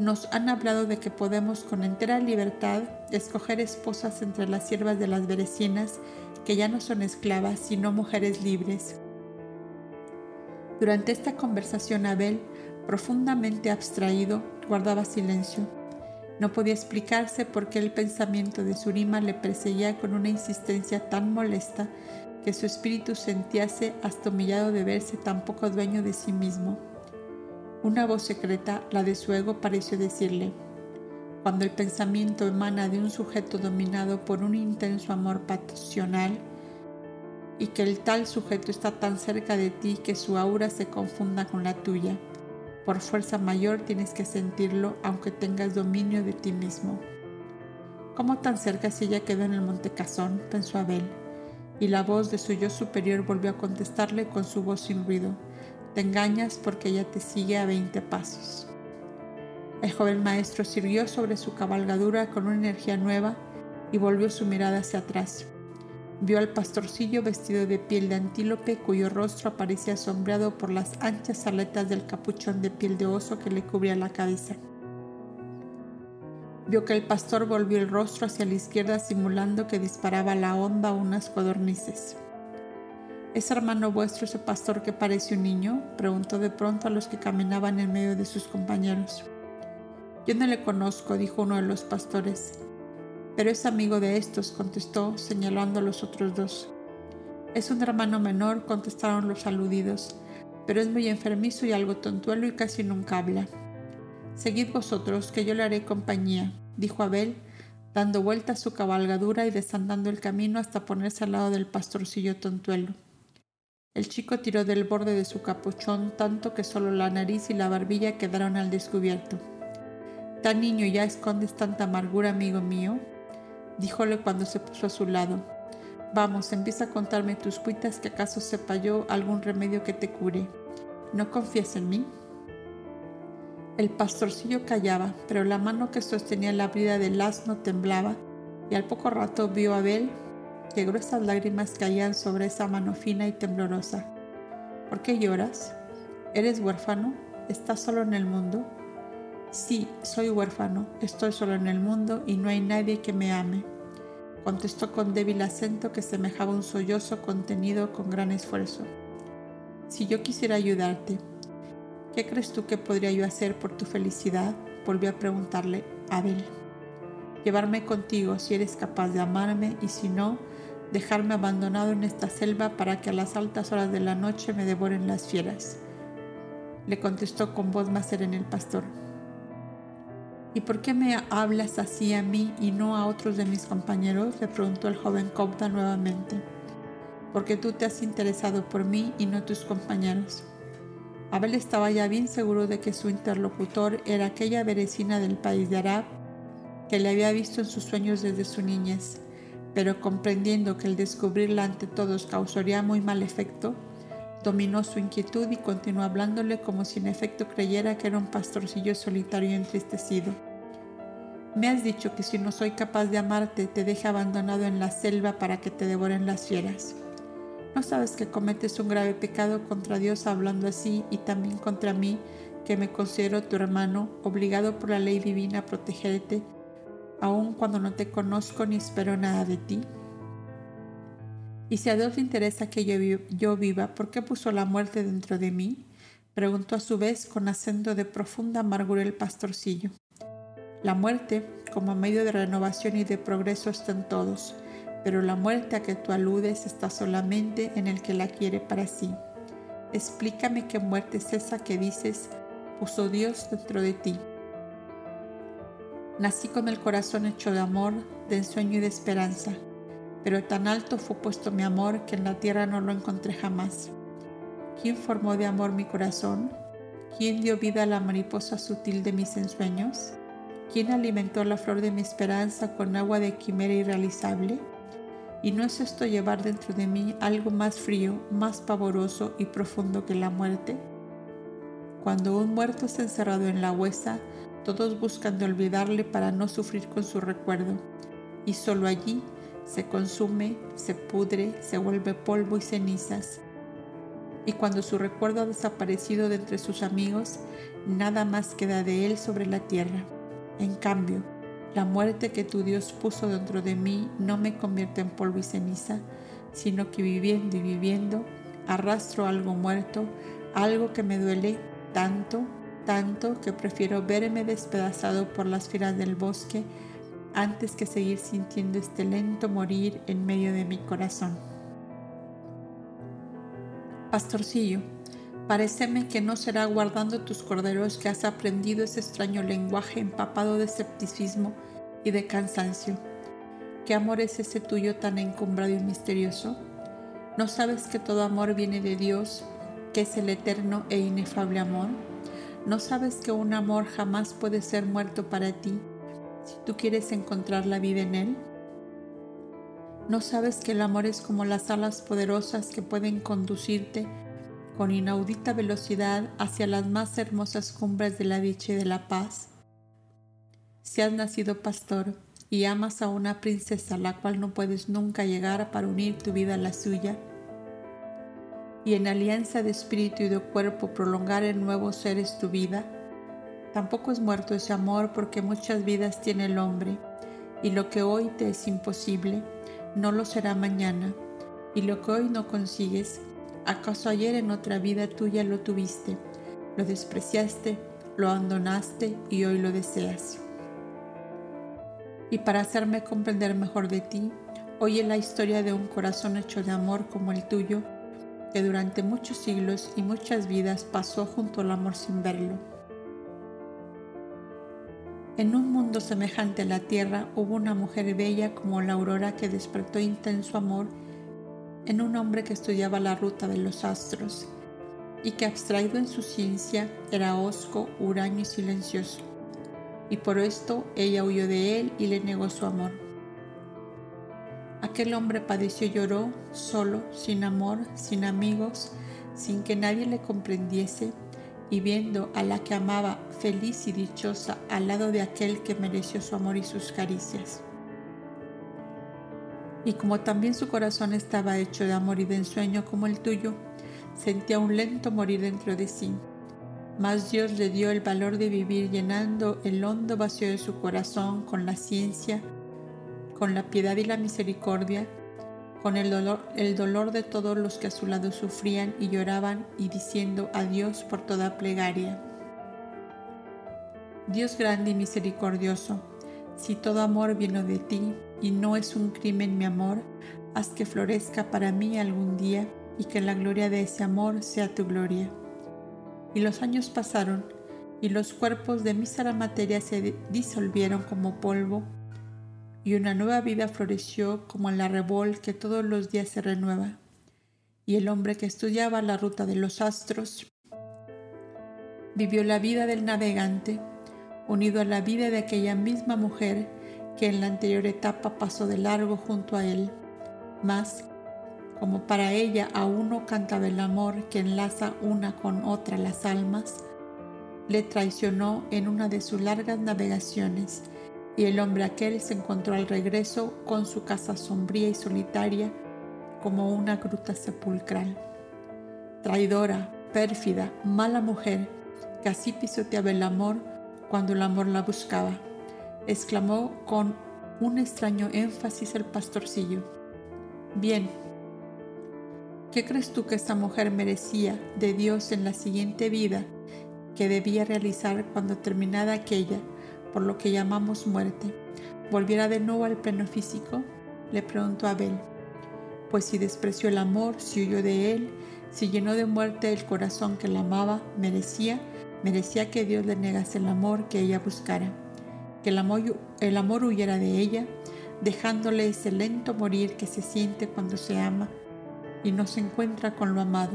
A: nos han hablado de que podemos con entera libertad escoger esposas entre las siervas de las berecinas, que ya no son esclavas, sino mujeres libres. Durante esta conversación Abel, profundamente abstraído, guardaba silencio. No podía explicarse por qué el pensamiento de Surima le perseguía con una insistencia tan molesta que su espíritu sentíase hasta humillado de verse tan poco dueño de sí mismo. Una voz secreta, la de su ego, pareció decirle, cuando el pensamiento emana de un sujeto dominado por un intenso amor pasional y que el tal sujeto está tan cerca de ti que su aura se confunda con la tuya, por fuerza mayor tienes que sentirlo aunque tengas dominio de ti mismo. ¿Cómo tan cerca si ella quedó en el Monte Cazón? pensó Abel y la voz de su yo superior volvió a contestarle con su voz sin ruido. Te engañas porque ella te sigue a veinte pasos. El joven maestro sirvió sobre su cabalgadura con una energía nueva y volvió su mirada hacia atrás. Vio al pastorcillo vestido de piel de antílope cuyo rostro aparecía sombreado por las anchas aletas del capuchón de piel de oso que le cubría la cabeza. Vio que el pastor volvió el rostro hacia la izquierda simulando que disparaba la onda unas codornices. ¿Es hermano vuestro ese pastor que parece un niño? preguntó de pronto a los que caminaban en medio de sus compañeros. Yo no le conozco, dijo uno de los pastores. Pero es amigo de estos, contestó, señalando a los otros dos. Es un hermano menor, contestaron los aludidos, pero es muy enfermizo y algo tontuelo y casi nunca habla. Seguid vosotros, que yo le haré compañía, dijo Abel, dando vuelta a su cabalgadura y desandando el camino hasta ponerse al lado del pastorcillo tontuelo. El chico tiró del borde de su capuchón tanto que solo la nariz y la barbilla quedaron al descubierto. ¿Tan niño ya escondes tanta amargura, amigo mío? díjole cuando se puso a su lado. Vamos, empieza a contarme tus cuitas que acaso sepa yo algún remedio que te cure. ¿No confías en mí? El pastorcillo callaba, pero la mano que sostenía la brida del asno temblaba, y al poco rato vio a Abel que gruesas lágrimas caían sobre esa mano fina y temblorosa. ¿Por qué lloras? ¿Eres huérfano? ¿Estás solo en el mundo? Sí, soy huérfano, estoy solo en el mundo y no hay nadie que me ame, contestó con débil acento que semejaba un sollozo contenido con gran esfuerzo. Si yo quisiera ayudarte, ¿Qué crees tú que podría yo hacer por tu felicidad? Volvió a preguntarle Abel. Llevarme contigo si eres capaz de amarme y si no, dejarme abandonado en esta selva para que a las altas horas de la noche me devoren las fieras. Le contestó con voz más serena el pastor. ¿Y por qué me hablas así a mí y no a otros de mis compañeros? le preguntó el joven Copta nuevamente. Porque tú te has interesado por mí y no tus compañeros. Abel estaba ya bien seguro de que su interlocutor era aquella berecina del país de Arab que le había visto en sus sueños desde su niñez, pero comprendiendo que el descubrirla ante todos causaría muy mal efecto, dominó su inquietud y continuó hablándole como si en efecto creyera que era un pastorcillo solitario y entristecido. Me has dicho que si no soy capaz de amarte te deje abandonado en la selva para que te devoren las fieras. ¿No sabes que cometes un grave pecado contra Dios hablando así y también contra mí, que me considero tu hermano, obligado por la ley divina a protegerte, aun cuando no te conozco ni espero nada de ti? Y si a Dios le interesa que yo, viva, ¿por qué puso la muerte dentro de mí? Preguntó a su vez con acento de profunda amargura el pastorcillo. La muerte, como medio de renovación y de progreso, está en todos pero la muerte a que tú aludes está solamente en el que la quiere para sí. Explícame qué muerte es esa que dices, puso Dios dentro de ti. Nací con el corazón hecho de amor, de ensueño y de esperanza, pero tan alto fue puesto mi amor que en la tierra no lo encontré jamás. ¿Quién formó de amor mi corazón? ¿Quién dio vida a la mariposa sutil de mis ensueños? ¿Quién alimentó la flor de mi esperanza con agua de quimera irrealizable? ¿Y no es esto llevar dentro de mí algo más frío, más pavoroso y profundo que la muerte? Cuando un muerto está encerrado en la huesa, todos buscan de olvidarle para no sufrir con su recuerdo, y solo allí se consume, se pudre, se vuelve polvo y cenizas. Y cuando su recuerdo ha desaparecido de entre sus amigos, nada más queda de él sobre la tierra. En cambio, la muerte que tu Dios puso dentro de mí no me convierte en polvo y ceniza, sino que viviendo y viviendo arrastro algo muerto, algo que me duele tanto, tanto que prefiero verme despedazado por las fieras del bosque antes que seguir sintiendo este lento morir en medio de mi corazón. Pastorcillo, Pareceme que no será guardando tus corderos que has aprendido ese extraño lenguaje empapado de escepticismo y de cansancio. ¿Qué amor es ese tuyo tan encumbrado y misterioso? ¿No sabes que todo amor viene de Dios, que es el eterno e inefable amor? ¿No sabes que un amor jamás puede ser muerto para ti si tú quieres encontrar la vida en él? ¿No sabes que el amor es como las alas poderosas que pueden conducirte con inaudita velocidad hacia las más hermosas cumbres de la dicha y de la paz. Si has nacido pastor y amas a una princesa la cual no puedes nunca llegar para unir tu vida a la suya, y en alianza de espíritu y de cuerpo prolongar en nuevos seres tu vida, tampoco es muerto ese amor porque muchas vidas tiene el hombre, y lo que hoy te es imposible, no lo será mañana, y lo que hoy no consigues, ¿Acaso ayer en otra vida tuya lo tuviste, lo despreciaste, lo abandonaste y hoy lo deseas? Y para hacerme comprender mejor de ti, oye la historia de un corazón hecho de amor como el tuyo, que durante muchos siglos y muchas vidas pasó junto al amor sin verlo. En un mundo semejante a la tierra hubo una mujer bella como la aurora que despertó intenso amor en un hombre que estudiaba la ruta de los astros y que abstraído en su ciencia era hosco, huraño y silencioso. Y por esto ella huyó de él y le negó su amor. Aquel hombre padeció y lloró, solo, sin amor, sin amigos, sin que nadie le comprendiese, y viendo a la que amaba feliz y dichosa al lado de aquel que mereció su amor y sus caricias y como también su corazón estaba hecho de amor y de ensueño como el tuyo, sentía un lento morir dentro de sí. Mas Dios le dio el valor de vivir llenando el hondo vacío de su corazón con la ciencia, con la piedad y la misericordia, con el dolor, el dolor de todos los que a su lado sufrían y lloraban y diciendo adiós por toda plegaria. Dios grande y misericordioso, si todo amor vino de ti, y no es un crimen mi amor, haz que florezca para mí algún día y que la gloria de ese amor sea tu gloria. Y los años pasaron y los cuerpos de mísera materia se disolvieron como polvo y una nueva vida floreció como la rebol que todos los días se renueva. Y el hombre que estudiaba la ruta de los astros vivió la vida del navegante, unido a la vida de aquella misma mujer que en la anterior etapa pasó de largo junto a él. Mas, como para ella aún no cantaba el amor que enlaza una con otra las almas, le traicionó en una de sus largas navegaciones y el hombre aquel se encontró al regreso con su casa sombría y solitaria como una gruta sepulcral. Traidora, pérfida, mala mujer, que así pisoteaba el amor cuando el amor la buscaba exclamó con un extraño énfasis el pastorcillo. Bien, ¿qué crees tú que esta mujer merecía de Dios en la siguiente vida que debía realizar cuando terminada aquella, por lo que llamamos muerte, volviera de nuevo al pleno físico? Le preguntó Abel. Pues si despreció el amor, si huyó de él, si llenó de muerte el corazón que la amaba, merecía, merecía que Dios le negase el amor que ella buscara que el amor, el amor huyera de ella, dejándole ese lento morir que se siente cuando se ama y no se encuentra con lo amado.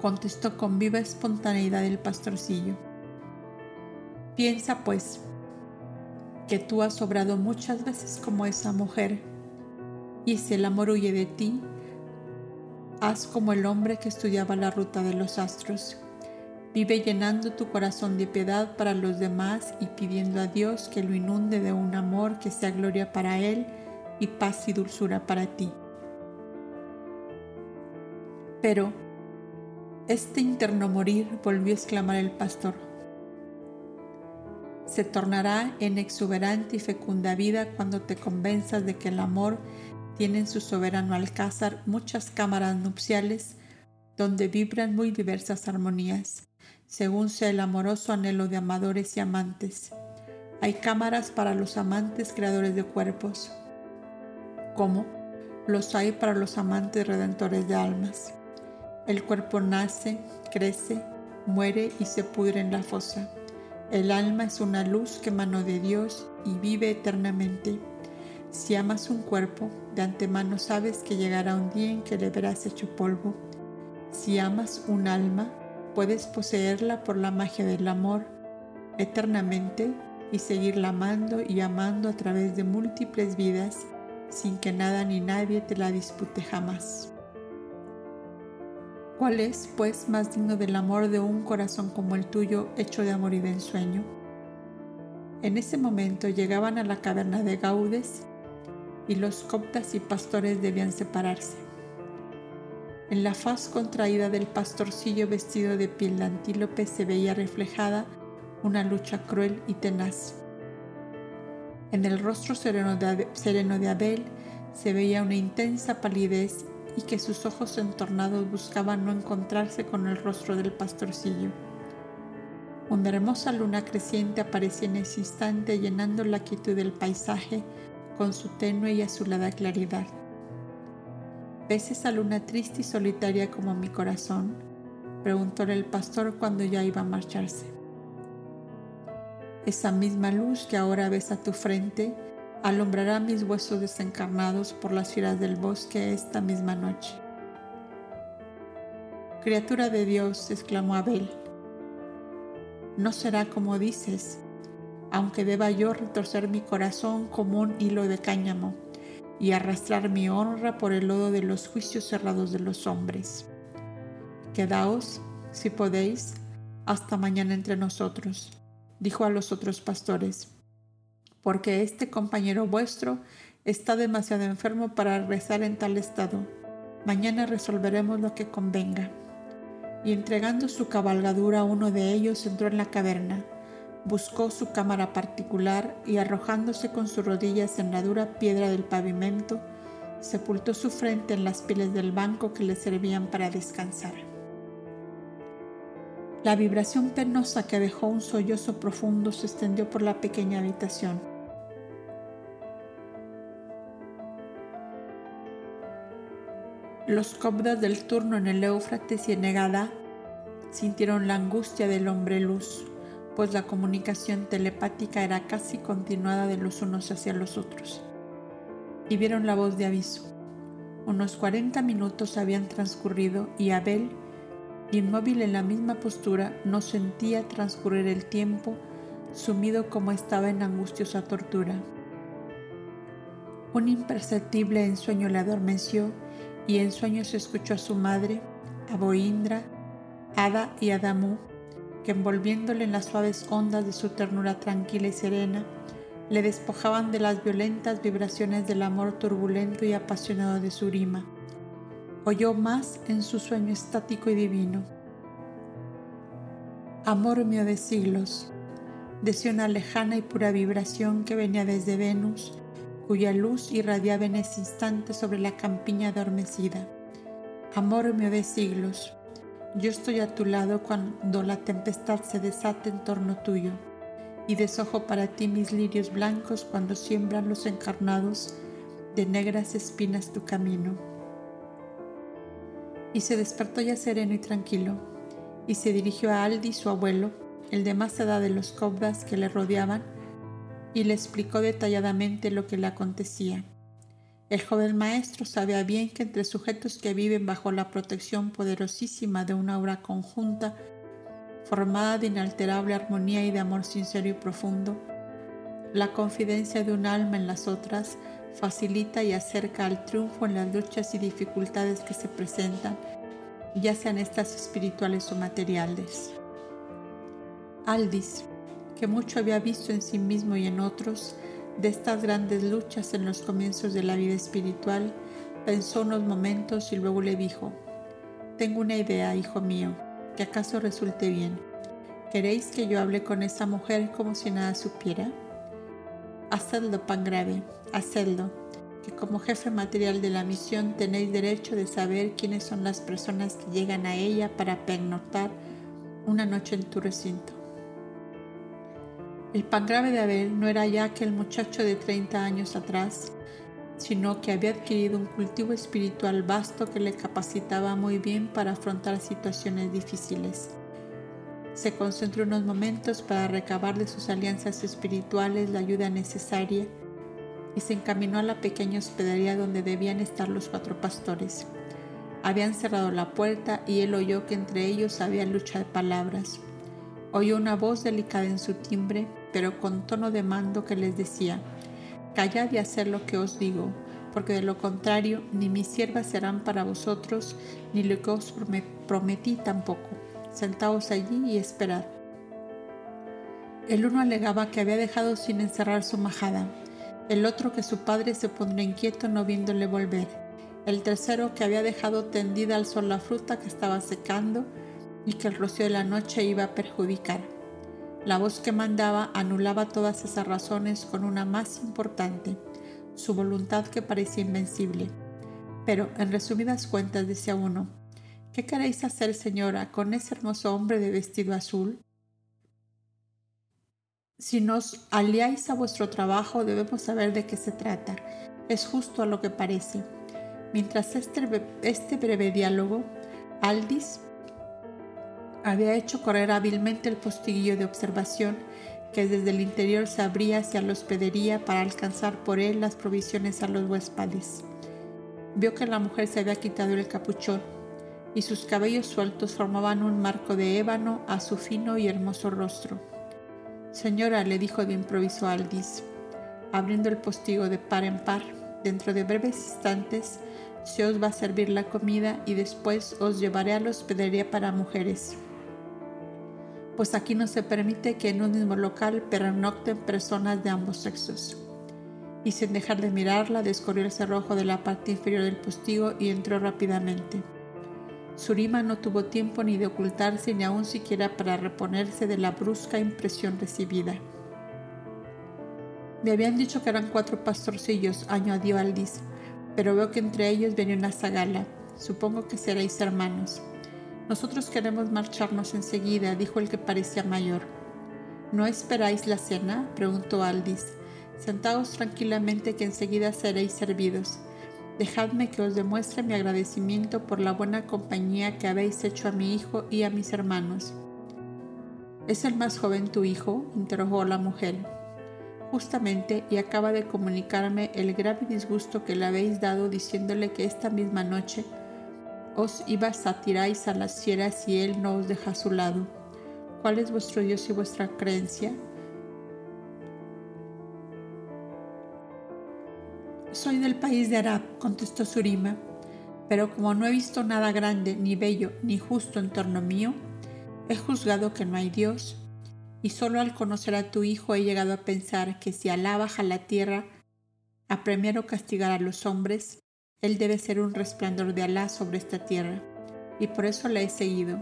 A: contestó con viva espontaneidad el pastorcillo. Piensa pues que tú has obrado muchas veces como esa mujer, y si el amor huye de ti, haz como el hombre que estudiaba la ruta de los astros. Vive llenando tu corazón de piedad para los demás y pidiendo a Dios que lo inunde de un amor que sea gloria para Él y paz y dulzura para ti. Pero este interno morir volvió a exclamar el pastor. Se tornará en exuberante y fecunda vida cuando te convenzas de que el amor tiene en su soberano alcázar muchas cámaras nupciales donde vibran muy diversas armonías, según sea el amoroso anhelo de amadores y amantes. Hay cámaras para los amantes creadores de cuerpos, como los hay para los amantes redentores de almas. El cuerpo nace, crece, muere y se pudre en la fosa. El alma es una luz que emanó de Dios y vive eternamente. Si amas un cuerpo, de antemano sabes que llegará un día en que le verás hecho polvo. Si amas un alma, puedes poseerla por la magia del amor eternamente y seguirla amando y amando a través de múltiples vidas sin que nada ni nadie te la dispute jamás. ¿Cuál es, pues, más digno del amor de un corazón como el tuyo, hecho de amor y de ensueño? En ese momento llegaban a la caverna de Gaudes y los coptas y pastores debían separarse. En la faz contraída del pastorcillo vestido de piel de antílope se veía reflejada una lucha cruel y tenaz. En el rostro sereno de, Abel se veía una intensa palidez y que sus ojos entornados buscaban no encontrarse con el rostro del pastorcillo. Una hermosa luna creciente aparecía en ese instante llenando la quietud del paisaje con su tenue y azulada claridad. ¿Ves esa luna triste y solitaria como mi corazón? preguntó el pastor cuando ya iba a marcharse. Esa misma luz que ahora ves a tu frente alumbrará mis huesos desencarnados por las fieras del bosque esta misma noche. Criatura de Dios, exclamó Abel, no será como dices, aunque deba yo retorcer mi corazón como un hilo de cáñamo y arrastrar mi honra por el lodo de los juicios cerrados de los hombres. Quedaos, si podéis, hasta mañana entre nosotros, dijo a los otros pastores porque este compañero vuestro está demasiado enfermo para rezar en tal estado. Mañana resolveremos lo que convenga. Y entregando su cabalgadura a uno de ellos entró en la caverna, buscó su cámara particular y arrojándose con sus rodillas en la dura piedra del pavimento, sepultó su frente en las pieles del banco que le servían para descansar. La vibración penosa que dejó un sollozo profundo se extendió por la pequeña habitación Los cobdas del turno en el Éufrates y en Negada sintieron la angustia del hombre luz, pues la comunicación telepática era casi continuada de los unos hacia los otros. Y vieron la voz de aviso. Unos 40 minutos habían transcurrido y Abel, inmóvil en la misma postura, no sentía transcurrir el tiempo, sumido como estaba en angustiosa tortura. Un imperceptible ensueño le adormeció y en sueños escuchó a su madre, a Boindra, Ada y Adamu, que envolviéndole en las suaves ondas de su ternura tranquila y serena, le despojaban de las violentas vibraciones del amor turbulento y apasionado de su rima. Oyó más en su sueño estático y divino. Amor mío de siglos, decía una lejana y pura vibración que venía desde Venus, cuya luz irradiaba en ese instante sobre la campiña adormecida. Amor mío de siglos, yo estoy a tu lado cuando la tempestad se desate en torno tuyo, y desojo para ti mis lirios blancos cuando siembran los encarnados de negras espinas tu camino. Y se despertó ya sereno y tranquilo, y se dirigió a Aldi, su abuelo, el de más edad de los cobras que le rodeaban, y le explicó detalladamente lo que le acontecía. El joven maestro sabía bien que entre sujetos que viven bajo la protección poderosísima de una obra conjunta, formada de inalterable armonía y de amor sincero y profundo, la confidencia de un alma en las otras facilita y acerca al triunfo en las luchas y dificultades que se presentan, ya sean estas espirituales o materiales. Aldis, que mucho había visto en sí mismo y en otros, de estas grandes luchas en los comienzos de la vida espiritual, pensó unos momentos y luego le dijo, Tengo una idea, hijo mío, que acaso resulte bien. ¿Queréis que yo hable con esa mujer como si nada supiera? Hacedlo, pan grave, hacedlo, que como jefe material de la misión tenéis derecho de saber quiénes son las personas que llegan a ella para pernoctar una noche en tu recinto. El pan grave de Abel no era ya aquel muchacho de 30 años atrás, sino que había adquirido un cultivo espiritual vasto que le capacitaba muy bien para afrontar situaciones difíciles. Se concentró unos momentos para recabar de sus alianzas espirituales la ayuda necesaria y se encaminó a la pequeña hospedería donde debían estar los cuatro pastores. Habían cerrado la puerta y él oyó que entre ellos había lucha de palabras. Oyó una voz delicada en su timbre pero con tono de mando que les decía, Callad y haced lo que os digo, porque de lo contrario ni mis siervas serán para vosotros, ni lo que os prometí tampoco. Sentaos allí y esperad. El uno alegaba que había dejado sin encerrar su majada, el otro que su padre se pondría inquieto no viéndole volver, el tercero que había dejado tendida al sol la fruta que estaba secando y que el rocío de la noche iba a perjudicar. La voz que mandaba anulaba todas esas razones con una más importante, su voluntad que parecía invencible. Pero, en resumidas cuentas, decía uno, ¿qué queréis hacer, señora, con ese hermoso hombre de vestido azul? Si nos aliáis a vuestro trabajo, debemos saber de qué se trata. Es justo a lo que parece. Mientras este, este breve diálogo, Aldis había hecho correr hábilmente el postiguillo de observación que desde el interior se abría hacia la hospedería para alcanzar por él las provisiones a los huéspedes. Vio que la mujer se había quitado el capuchón y sus cabellos sueltos formaban un marco de ébano a su fino y hermoso rostro. Señora, le dijo de improviso Aldis, abriendo el postigo de par en par, dentro de breves instantes se os va a servir la comida y después os llevaré a la hospedería para mujeres pues aquí no se permite que en un mismo local pernocten personas de ambos sexos. Y sin dejar de mirarla, descorrió el cerrojo de la parte inferior del postigo y entró rápidamente. Surima no tuvo tiempo ni de ocultarse ni aun siquiera para reponerse de la brusca impresión recibida. Me habían dicho que eran cuatro pastorcillos, añadió Aldis, pero veo que entre ellos viene una zagala. Supongo que seréis hermanos. Nosotros queremos marcharnos enseguida, dijo el que parecía mayor. ¿No esperáis la cena? preguntó Aldis. Sentaos tranquilamente que enseguida seréis servidos. Dejadme que os demuestre mi agradecimiento por la buena compañía que habéis hecho a mi hijo y a mis hermanos. ¿Es el más joven tu hijo? interrogó la mujer. Justamente, y acaba de comunicarme el grave disgusto que le habéis dado diciéndole que esta misma noche os ibas a tiráis a las fieras y él no os deja a su lado. ¿Cuál es vuestro Dios y vuestra creencia? Soy del país de Arab, contestó Surima, pero como no he visto nada grande, ni bello, ni justo en torno mío, he juzgado que no hay Dios, y solo al conocer a tu hijo he llegado a pensar que si Alá baja la tierra a o castigar a los hombres, él debe ser un resplandor de Alá sobre esta tierra, y por eso la he seguido.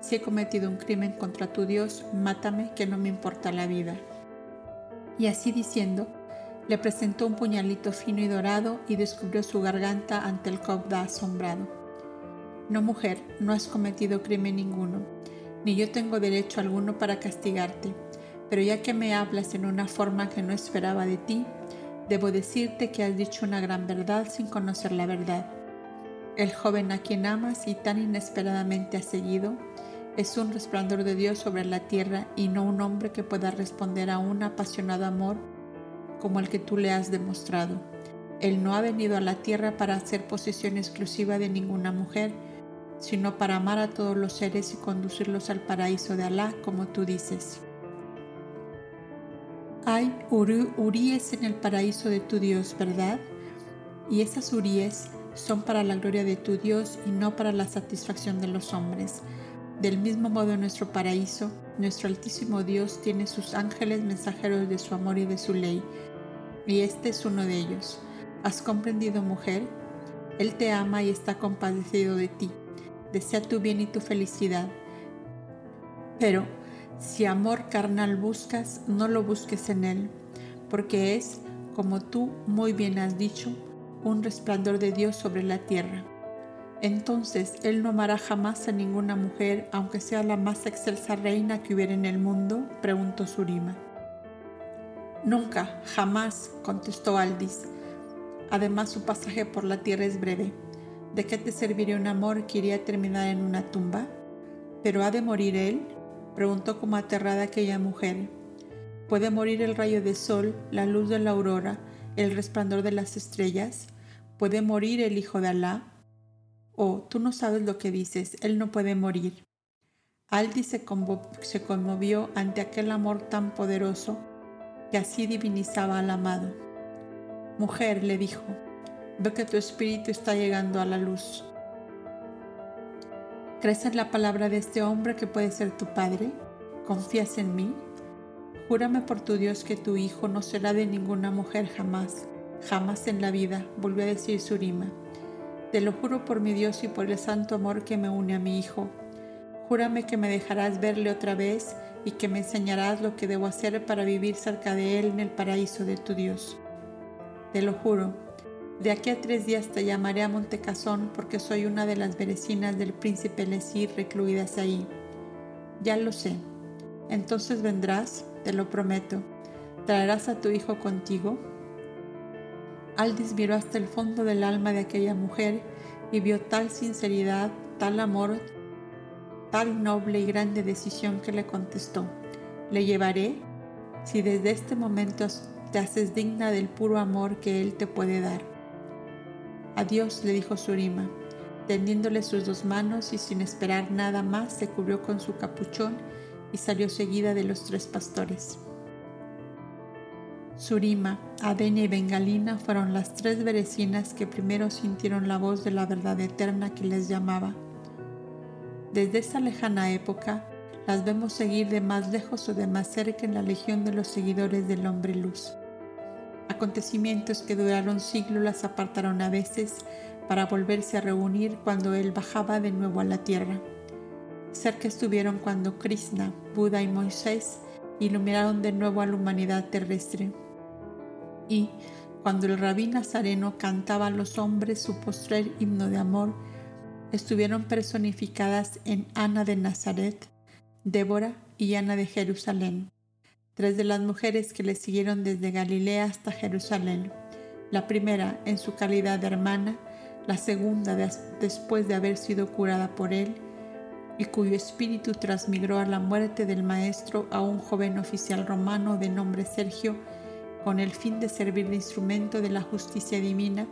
A: Si he cometido un crimen contra tu Dios, mátame, que no me importa la vida. Y así diciendo, le presentó un puñalito fino y dorado y descubrió su garganta ante el Cobda asombrado. No, mujer, no has cometido crimen ninguno, ni yo tengo derecho alguno para castigarte, pero ya que me hablas en una forma que no esperaba de ti, Debo decirte que has dicho una gran verdad sin conocer la verdad. El joven a quien amas y tan inesperadamente has seguido es un resplandor de Dios sobre la tierra y no un hombre que pueda responder a un apasionado amor como el que tú le has demostrado. Él no ha venido a la tierra para hacer posesión exclusiva de ninguna mujer, sino para amar a todos los seres y conducirlos al paraíso de Alá, como tú dices. Hay uríes en el paraíso de tu Dios, ¿verdad? Y esas uríes son para la gloria de tu Dios y no para la satisfacción de los hombres. Del mismo modo en nuestro paraíso, nuestro Altísimo Dios tiene sus ángeles mensajeros de su amor y de su ley, y este es uno de ellos. ¿Has comprendido, mujer? Él te ama y está compadecido de ti desea tu bien y tu felicidad. Pero si amor carnal buscas, no lo busques en él, porque es, como tú muy bien has dicho, un resplandor de Dios sobre la tierra. Entonces él no amará jamás a ninguna mujer, aunque sea la más excelsa reina que hubiera en el mundo, preguntó Surima. Nunca, jamás, contestó Aldis. Además su pasaje por la tierra es breve. ¿De qué te serviría un amor que iría a terminar en una tumba? ¿Pero ha de morir él? Preguntó como aterrada aquella mujer. ¿Puede morir el rayo de sol, la luz de la aurora, el resplandor de las estrellas? ¿Puede morir el Hijo de Alá? Oh, tú no sabes lo que dices, él no puede morir. Aldi se, se conmovió ante aquel amor tan poderoso que así divinizaba al amado. Mujer, le dijo, Veo que tu espíritu está llegando a la luz. ¿Crees en la palabra de este hombre que puede ser tu padre? ¿Confías en mí? Júrame por tu Dios que tu hijo no será de ninguna mujer jamás, jamás en la vida, volvió a decir Surima. Te lo juro por mi Dios y por el santo amor que me une a mi hijo. Júrame que me dejarás verle otra vez y que me enseñarás lo que debo hacer para vivir cerca de él en el paraíso de tu Dios. Te lo juro, de aquí a tres días te llamaré a Montecasón porque soy una de las vecinas del príncipe Lesir recluidas ahí. Ya lo sé. Entonces vendrás, te lo prometo. ¿Traerás a tu hijo contigo? Aldis miró hasta el fondo del alma de aquella mujer y vio tal sinceridad, tal amor, tal noble y grande decisión que le contestó. Le llevaré si desde este momento te haces digna del puro amor que Él te puede dar. Adiós, le dijo Surima, tendiéndole sus dos manos y sin esperar nada más se cubrió con su capuchón y salió seguida de los tres pastores. Surima, Adenia y Bengalina fueron las tres verecinas que primero sintieron la voz de la verdad eterna que les llamaba. Desde esa lejana época, las vemos seguir de más lejos o de más cerca en la legión de los seguidores del hombre luz. Acontecimientos que duraron siglos las apartaron a veces para volverse a reunir cuando él bajaba de nuevo a la tierra. Cerca estuvieron cuando Krishna, Buda y Moisés iluminaron de nuevo a la humanidad terrestre. Y cuando el rabí nazareno cantaba a los hombres su postrer himno de amor, estuvieron personificadas en Ana de Nazaret, Débora y Ana de Jerusalén tres de las mujeres que le siguieron desde Galilea hasta Jerusalén. La primera en su calidad de hermana, la segunda después de haber sido curada por él, y cuyo espíritu transmigró a la muerte del maestro a un joven oficial romano de nombre Sergio, con el fin de servir de instrumento de la justicia divina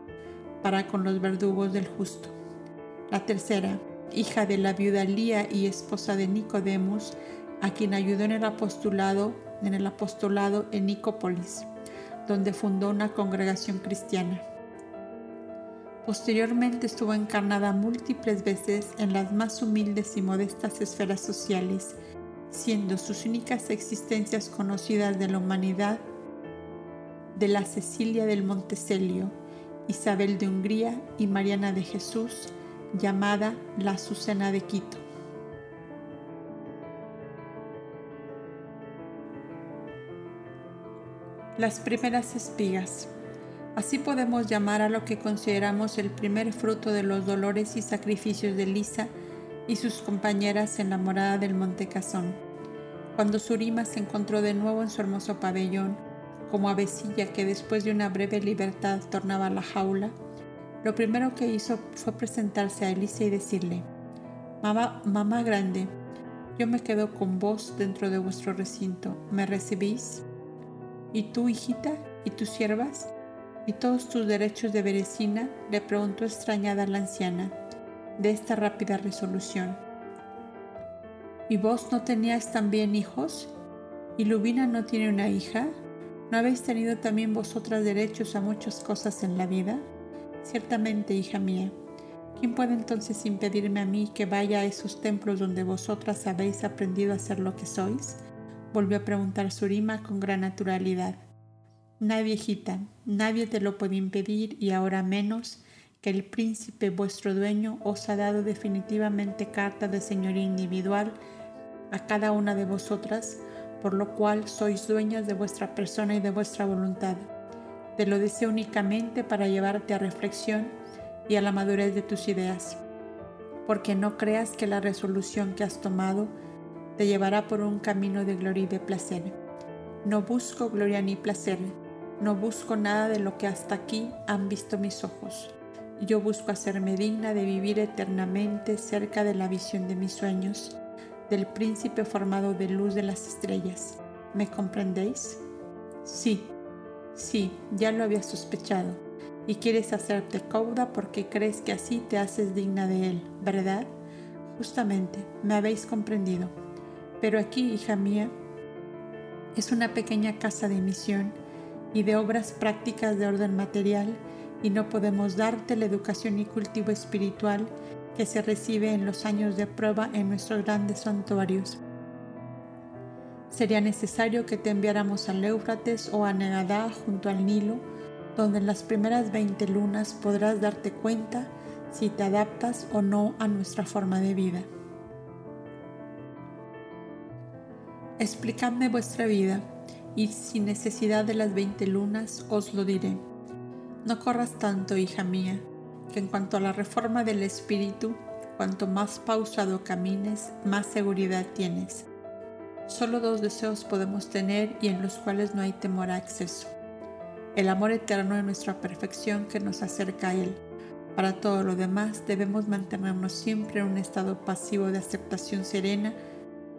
A: para con los verdugos del justo. La tercera, hija de la viuda Lía y esposa de Nicodemus, a quien ayudó en el apostolado en el apostolado en Nicópolis, donde fundó una congregación cristiana. Posteriormente estuvo encarnada múltiples veces en las más humildes y modestas esferas sociales, siendo sus únicas existencias conocidas de la humanidad de la Cecilia del Montecelio, Isabel de Hungría y Mariana de Jesús, llamada la Azucena de Quito. Las primeras espigas. Así podemos llamar a lo que consideramos el primer fruto de los dolores y sacrificios de Lisa y sus compañeras en la morada del Monte Cazón. Cuando Surima se encontró de nuevo en su hermoso pabellón, como avecilla que después de una breve libertad tornaba a la jaula, lo primero que hizo fue presentarse a Elisa y decirle, Mamá, mamá grande, yo me quedo con vos dentro de vuestro recinto, ¿me recibís? ¿Y tú, hijita? ¿Y tus siervas? ¿Y todos tus derechos de Berecina? le preguntó extrañada la anciana, de esta rápida resolución. ¿Y vos no tenías también hijos? ¿Y Lubina no tiene una hija? ¿No habéis tenido también vosotras derechos a muchas cosas en la vida? Ciertamente, hija mía. ¿Quién puede entonces impedirme a mí que vaya a esos templos donde vosotras habéis aprendido a ser lo que sois? Volvió a preguntar Surima con gran naturalidad. Nadie, hijita, nadie te lo puede impedir y ahora menos que el príncipe vuestro dueño os ha dado definitivamente carta de señoría individual a cada una de vosotras, por lo cual sois dueñas de vuestra persona y de vuestra voluntad. Te lo deseo únicamente para llevarte a reflexión y a la madurez de tus ideas, porque no creas que la resolución que has tomado te llevará por un camino de gloria y de placer. No busco gloria ni placer, no busco nada de lo que hasta aquí han visto mis ojos. Yo busco hacerme digna de vivir eternamente cerca de la visión de mis sueños, del príncipe formado de luz de las estrellas. ¿Me comprendéis? Sí, sí, ya lo había sospechado. Y quieres hacerte cauda porque crees que así te haces digna de él, ¿verdad? Justamente, me habéis comprendido. Pero aquí, hija mía, es una pequeña casa de misión y de obras prácticas de orden material y no podemos darte la educación y cultivo espiritual que se recibe en los años de prueba en nuestros grandes santuarios. Sería necesario que te enviáramos al Éufrates o a Negadá junto al Nilo, donde en las primeras 20 lunas podrás darte cuenta si te adaptas o no a nuestra forma de vida. Explicadme vuestra vida y sin necesidad de las veinte lunas os lo diré. No corras tanto, hija mía, que en cuanto a la reforma del espíritu, cuanto más pausado camines, más seguridad tienes. Solo dos deseos podemos tener y en los cuales no hay temor a exceso. El amor eterno de nuestra perfección que nos acerca a Él. Para todo lo demás debemos mantenernos siempre en un estado pasivo de aceptación serena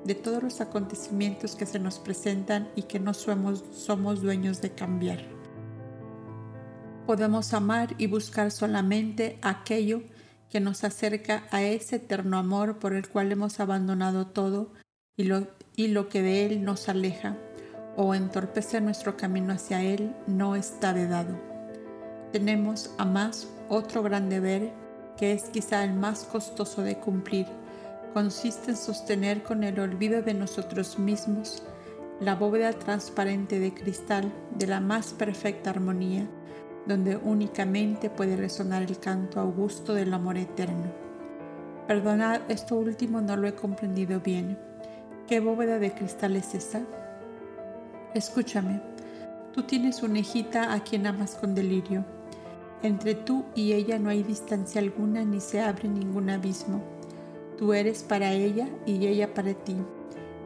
A: de todos los acontecimientos que se nos presentan y que no somos, somos dueños de cambiar. Podemos amar y buscar solamente aquello que nos acerca a ese eterno amor por el cual hemos abandonado todo y lo, y lo que de él nos aleja o entorpece nuestro camino hacia él no está vedado. Tenemos a más otro gran deber que es quizá el más costoso de cumplir consiste en sostener con el olvido de nosotros mismos la bóveda transparente de cristal de la más perfecta armonía, donde únicamente puede resonar el canto augusto del amor eterno. Perdonad, esto último no lo he comprendido bien. ¿Qué bóveda de cristal es esa? Escúchame, tú tienes una hijita a quien amas con delirio. Entre tú y ella no hay distancia alguna ni se abre ningún abismo Tú eres para ella y ella para ti.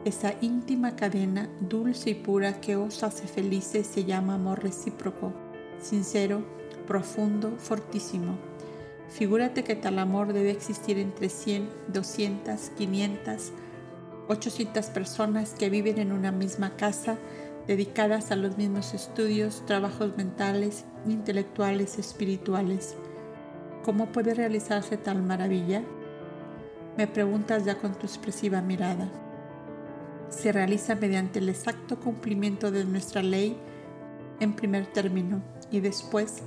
A: Esa íntima cadena dulce y pura que os hace felices se llama amor recíproco, sincero, profundo, fortísimo. Figúrate que tal amor debe existir entre 100, 200, 500, 800 personas que viven en una misma casa, dedicadas a los mismos estudios, trabajos mentales, intelectuales, espirituales. ¿Cómo puede realizarse tal maravilla? Me preguntas ya con tu expresiva mirada. Se realiza mediante el exacto cumplimiento de nuestra ley en primer término y después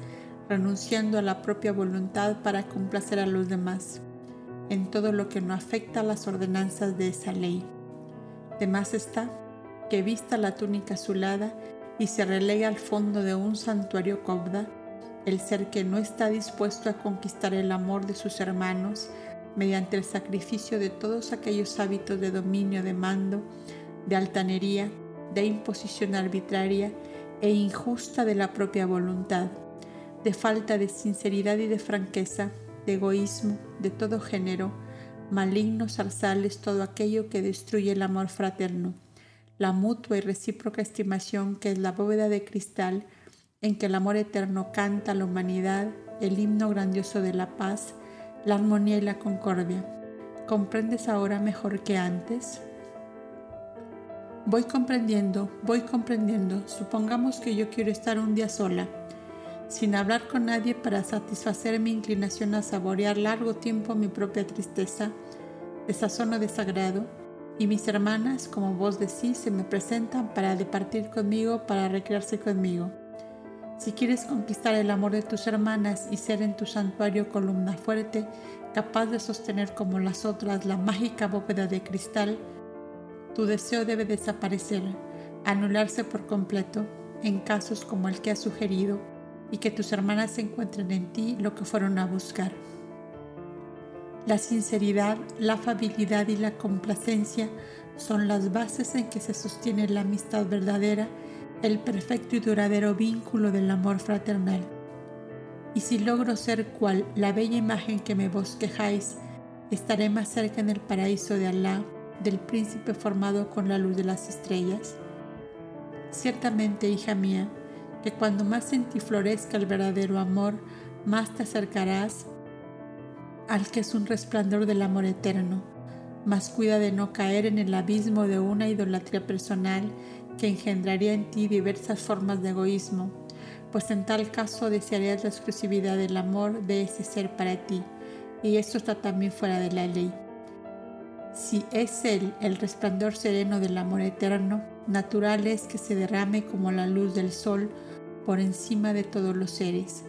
A: renunciando a la propia voluntad para complacer a los demás en todo lo que no afecta a las ordenanzas de esa ley. De más está que vista la túnica azulada y se relega al fondo de un santuario cobda, el ser que no está dispuesto a conquistar el amor de sus hermanos mediante el sacrificio de todos aquellos hábitos de dominio, de mando, de altanería, de imposición arbitraria e injusta de la propia voluntad, de falta de sinceridad y de franqueza, de egoísmo de todo género, malignos zarzales todo aquello que destruye el amor fraterno, la mutua y recíproca estimación que es la bóveda de cristal en que el amor eterno canta a la humanidad, el himno grandioso de la paz, la armonía y la concordia. ¿Comprendes ahora mejor que antes? Voy comprendiendo, voy comprendiendo. Supongamos que yo quiero estar un día sola. sin hablar con nadie para satisfacer mi inclinación a saborear largo tiempo mi propia tristeza, desazón o desagrado, y mis hermanas, como vos decís, se me presentan para departir conmigo, para recrearse conmigo. Si quieres conquistar el amor de tus hermanas y ser en tu santuario columna fuerte, capaz de sostener como las otras la mágica bóveda de cristal, tu deseo debe desaparecer, anularse por completo, en casos como el que has sugerido, y que tus hermanas encuentren en ti lo que fueron a buscar. La sinceridad, la afabilidad y la complacencia son las bases en que se sostiene la amistad verdadera, el perfecto y duradero vínculo del amor fraternal. Y si logro ser cual la bella imagen que me bosquejáis, estaré más cerca en el paraíso de Alá, del príncipe formado con la luz de las estrellas. Ciertamente, hija mía, que cuando más en ti florezca el verdadero amor, más te acercarás al que es un resplandor del amor eterno, mas cuida de no caer en el abismo de una idolatría personal que engendraría en ti diversas formas de egoísmo, pues en tal caso desearías la exclusividad del amor de ese ser para ti, y esto está también fuera de la ley. Si es Él el resplandor sereno del amor eterno, natural es que se derrame como la luz del sol por encima de todos los seres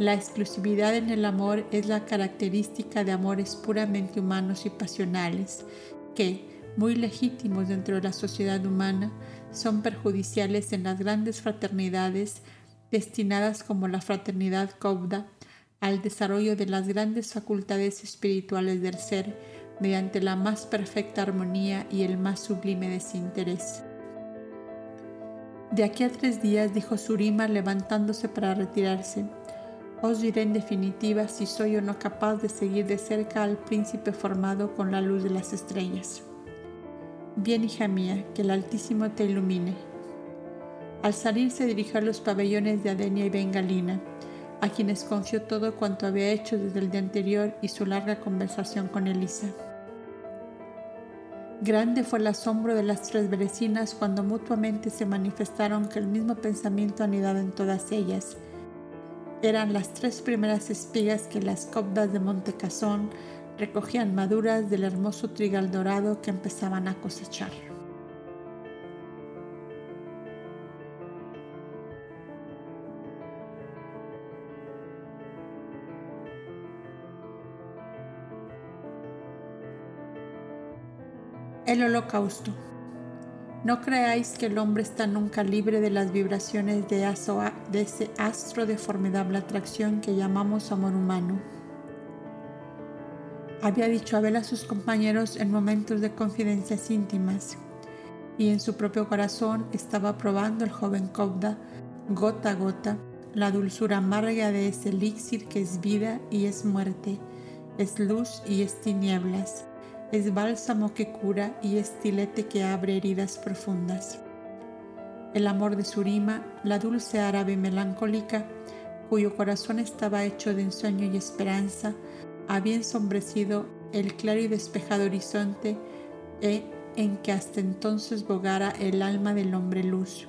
A: la exclusividad en el amor es la característica de amores puramente humanos y pasionales, que, muy legítimos dentro de la sociedad humana, son perjudiciales en las grandes fraternidades destinadas como la fraternidad Cobda al desarrollo de las grandes facultades espirituales del ser mediante la más perfecta armonía y el más sublime desinterés. De aquí a tres días, dijo Surima levantándose para retirarse, os diré en definitiva si soy o no capaz de seguir de cerca al príncipe formado con la luz de las estrellas. Bien, hija mía, que el Altísimo te ilumine. Al salir se dirigió a los pabellones de Adenia y Bengalina, a quienes confió todo cuanto había hecho desde el día anterior y su larga conversación con Elisa. Grande fue el asombro de las tres vecinas cuando mutuamente se manifestaron que el mismo pensamiento anidaba en todas ellas, eran las tres primeras espigas que las copdas de Montecazón recogían maduras del hermoso trigal dorado que empezaban a cosechar. El holocausto. No creáis que el hombre está nunca libre de las vibraciones de, de ese astro de formidable atracción que llamamos amor humano. Había dicho Abel a sus compañeros en momentos de confidencias íntimas, y en su propio corazón estaba probando el joven Cobda, gota a gota, la dulzura amarga de ese elixir que es vida y es muerte, es luz y es tinieblas, es bálsamo que cura y estilete que abre heridas profundas. El amor de Surima, la dulce árabe melancólica, cuyo corazón estaba hecho de ensueño y esperanza, había ensombrecido el claro y despejado horizonte e en que hasta entonces bogara el alma del hombre luz,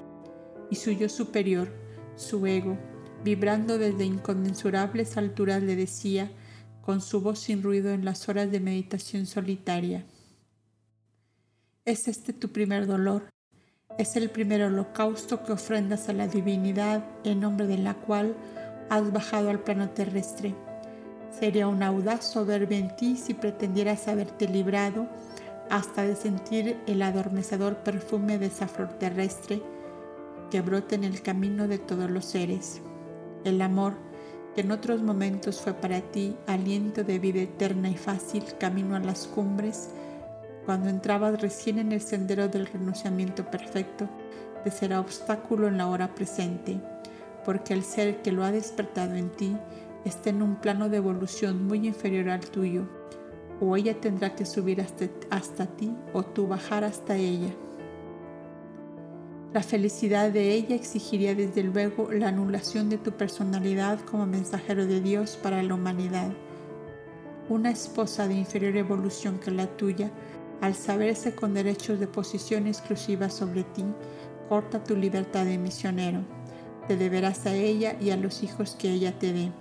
A: y su yo superior, su ego, vibrando desde inconmensurables alturas, le decía, con su voz sin ruido en las horas de meditación solitaria. ¿Es este tu primer dolor? Es el primer holocausto que ofrendas a la divinidad en nombre de la cual has bajado al plano terrestre. Sería un audaz soberbia en ti si pretendieras haberte librado hasta de sentir el adormecedor perfume de esa flor terrestre que brota en el camino de todos los seres. El amor, que en otros momentos fue para ti aliento de vida eterna y fácil camino a las cumbres, cuando entrabas recién en el sendero del renunciamiento perfecto, te será obstáculo en la hora presente, porque el ser que lo ha despertado en ti está en un plano de evolución muy inferior al tuyo, o ella tendrá que subir hasta, hasta ti o tú bajar hasta ella. La felicidad de ella exigiría desde luego la anulación de tu personalidad como mensajero de Dios para la humanidad. Una esposa de inferior evolución que la tuya, al saberse con derechos de posición exclusiva sobre ti, corta tu libertad de misionero, te deberás a ella y a los hijos que ella te dé.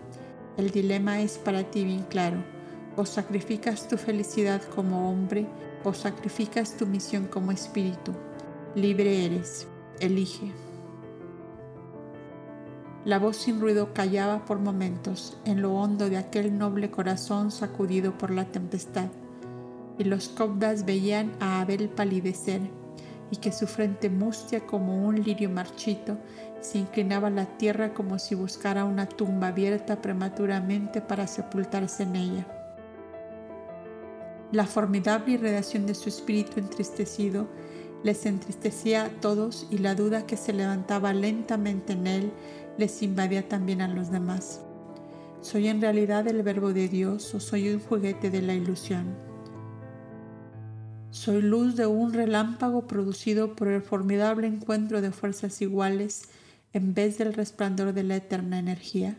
A: El dilema es para ti bien claro. O sacrificas tu felicidad como hombre o sacrificas tu misión como espíritu. Libre eres. Elige. La voz sin ruido callaba por momentos en lo hondo de aquel noble corazón sacudido por la tempestad, y los cobdas veían a Abel palidecer, y que su frente mustia como un lirio marchito se inclinaba la tierra como si buscara una tumba abierta prematuramente para sepultarse en ella. La formidable irradiación de su espíritu entristecido les entristecía a todos y la duda que se levantaba lentamente en él les invadía también a los demás. ¿Soy en realidad el verbo de Dios o soy un juguete de la ilusión? Soy luz de un relámpago producido por el formidable encuentro de fuerzas iguales en vez del resplandor de la eterna energía.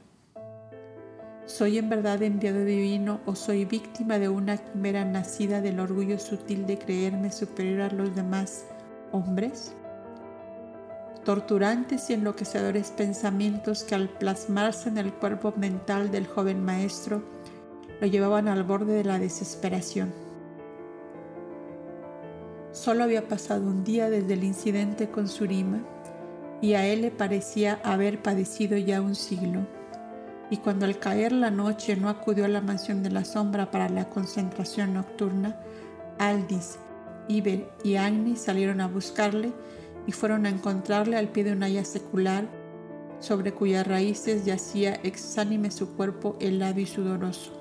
A: ¿Soy en verdad enviado divino o soy víctima de una quimera nacida del orgullo sutil de creerme superior a los demás hombres? torturantes y enloquecedores pensamientos que al plasmarse en el cuerpo mental del joven maestro lo llevaban al borde de la desesperación. Solo había pasado un día desde el incidente con Surima y a él le parecía haber padecido ya un siglo. Y cuando al caer la noche no acudió a la mansión de la sombra para la concentración nocturna, Aldis, Iber y Agni salieron a buscarle y fueron a encontrarle al pie de una haya secular, sobre cuyas raíces yacía exánime su cuerpo helado y sudoroso.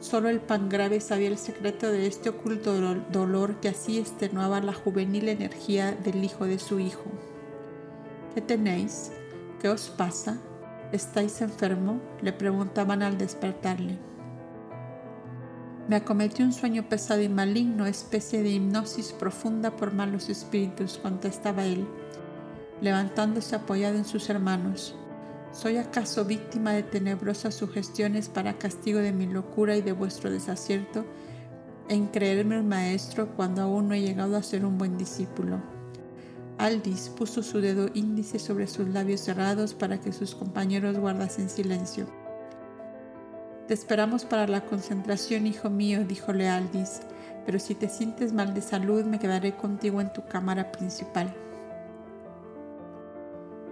A: Solo el pan grave sabía el secreto de este oculto dolor que así extenuaba la juvenil energía del hijo de su hijo. ¿Qué tenéis? ¿Qué os pasa? ¿Estáis enfermo? le preguntaban al despertarle. Me acometió un sueño pesado y maligno, especie de hipnosis profunda por malos espíritus, contestaba él, levantándose apoyado en sus hermanos. ¿Soy acaso víctima de tenebrosas sugestiones para castigo de mi locura y de vuestro desacierto en creerme un maestro cuando aún no he llegado a ser un buen discípulo? Aldis puso su dedo índice sobre sus labios cerrados para que sus compañeros guardasen silencio. Te esperamos para la concentración, hijo mío, dijo Lealdis, pero si te sientes mal de salud me quedaré contigo en tu cámara principal.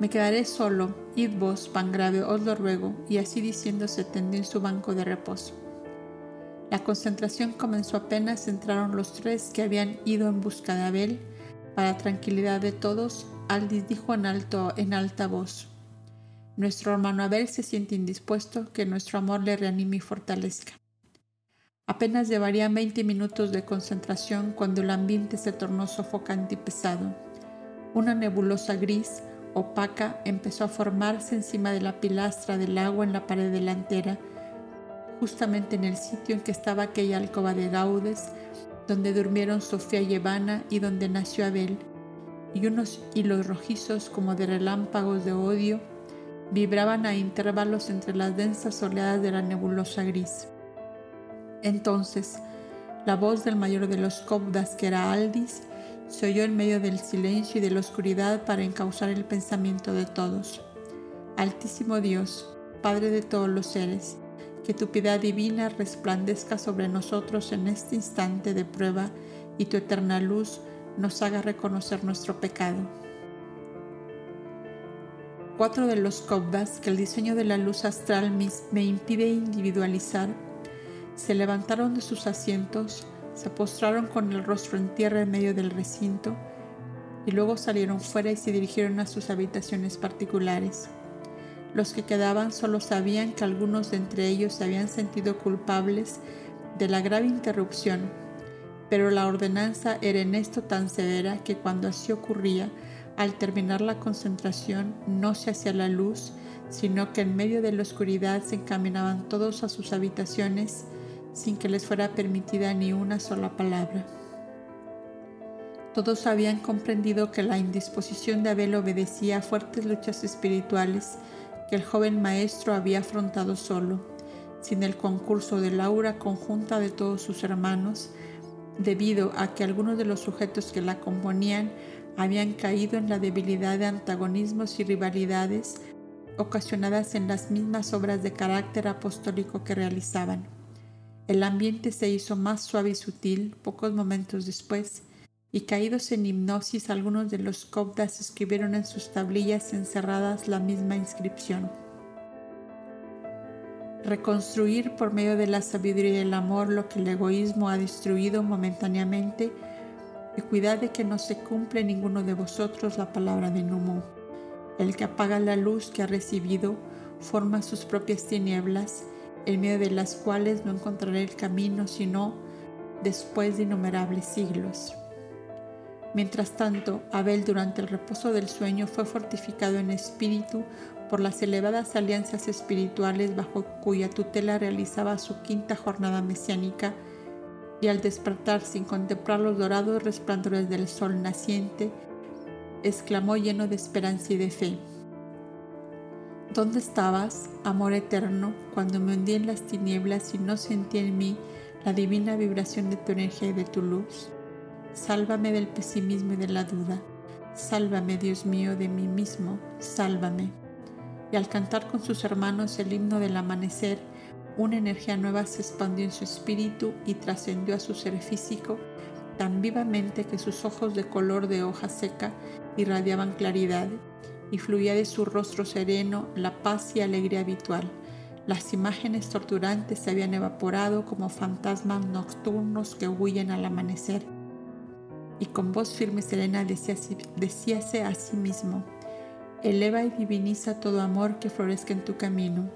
A: Me quedaré solo, id vos, grave, os lo ruego, y así diciendo se tendió en su banco de reposo. La concentración comenzó apenas entraron los tres que habían ido en busca de Abel. Para tranquilidad de todos, Aldis dijo en, alto, en alta voz, nuestro hermano Abel se siente indispuesto, que nuestro amor le reanime y fortalezca. Apenas llevaría 20 minutos de concentración cuando el ambiente se tornó sofocante y pesado. Una nebulosa gris, opaca, empezó a formarse encima de la pilastra del agua en la pared delantera, justamente en el sitio en que estaba aquella alcoba de Gaudes, donde durmieron Sofía y Evana y donde nació Abel, y unos hilos rojizos como de relámpagos de odio vibraban a intervalos entre las densas oleadas de la nebulosa gris. Entonces, la voz del mayor de los Cobdas, que era Aldis, se oyó en medio del silencio y de la oscuridad para encauzar el pensamiento de todos. Altísimo Dios, Padre de todos los seres, que tu piedad divina resplandezca sobre nosotros en este instante de prueba y tu eterna luz nos haga reconocer nuestro pecado cuatro de los Kobdas que el diseño de la luz astral me impide individualizar, se levantaron de sus asientos, se postraron con el rostro en tierra en medio del recinto y luego salieron fuera y se dirigieron a sus habitaciones particulares. Los que quedaban solo sabían que algunos de entre ellos se habían sentido culpables de la grave interrupción, pero la ordenanza era en esto tan severa que cuando así ocurría, al terminar la concentración no se hacía la luz, sino que en medio de la oscuridad se encaminaban todos a sus habitaciones sin que les fuera permitida ni una sola palabra. Todos habían comprendido que la indisposición de Abel obedecía a fuertes luchas espirituales que el joven maestro había afrontado solo, sin el concurso de la aura conjunta de todos sus hermanos, debido a que algunos de los sujetos que la componían habían caído en la debilidad de antagonismos y rivalidades ocasionadas en las mismas obras de carácter apostólico que realizaban. El ambiente se hizo más suave y sutil pocos momentos después, y caídos en hipnosis algunos de los copdas escribieron en sus tablillas encerradas la misma inscripción. Reconstruir por medio de la sabiduría y el amor lo que el egoísmo ha destruido momentáneamente y cuidad de que no se cumple ninguno de vosotros la palabra de Numo. El que apaga la luz que ha recibido forma sus propias tinieblas, en medio de las cuales no encontrará el camino sino después de innumerables siglos. Mientras tanto, Abel durante el reposo del sueño fue fortificado en espíritu por las elevadas alianzas espirituales bajo cuya tutela realizaba su quinta jornada mesiánica y al despertar sin contemplar los dorados resplandores del sol naciente, exclamó lleno de esperanza y de fe. ¿Dónde estabas, amor eterno, cuando me hundí en las tinieblas y no sentí en mí la divina vibración de tu energía y de tu luz? Sálvame del pesimismo y de la duda. Sálvame, Dios mío, de mí mismo. Sálvame. Y al cantar con sus hermanos el himno del amanecer, una energía nueva se expandió en su espíritu y trascendió a su ser físico tan vivamente que sus ojos de color de hoja seca irradiaban claridad y fluía de su rostro sereno la paz y alegría habitual. Las imágenes torturantes se habían evaporado como fantasmas nocturnos que huyen al amanecer y con voz firme y serena decíase a sí mismo, eleva y diviniza todo amor que florezca en tu camino.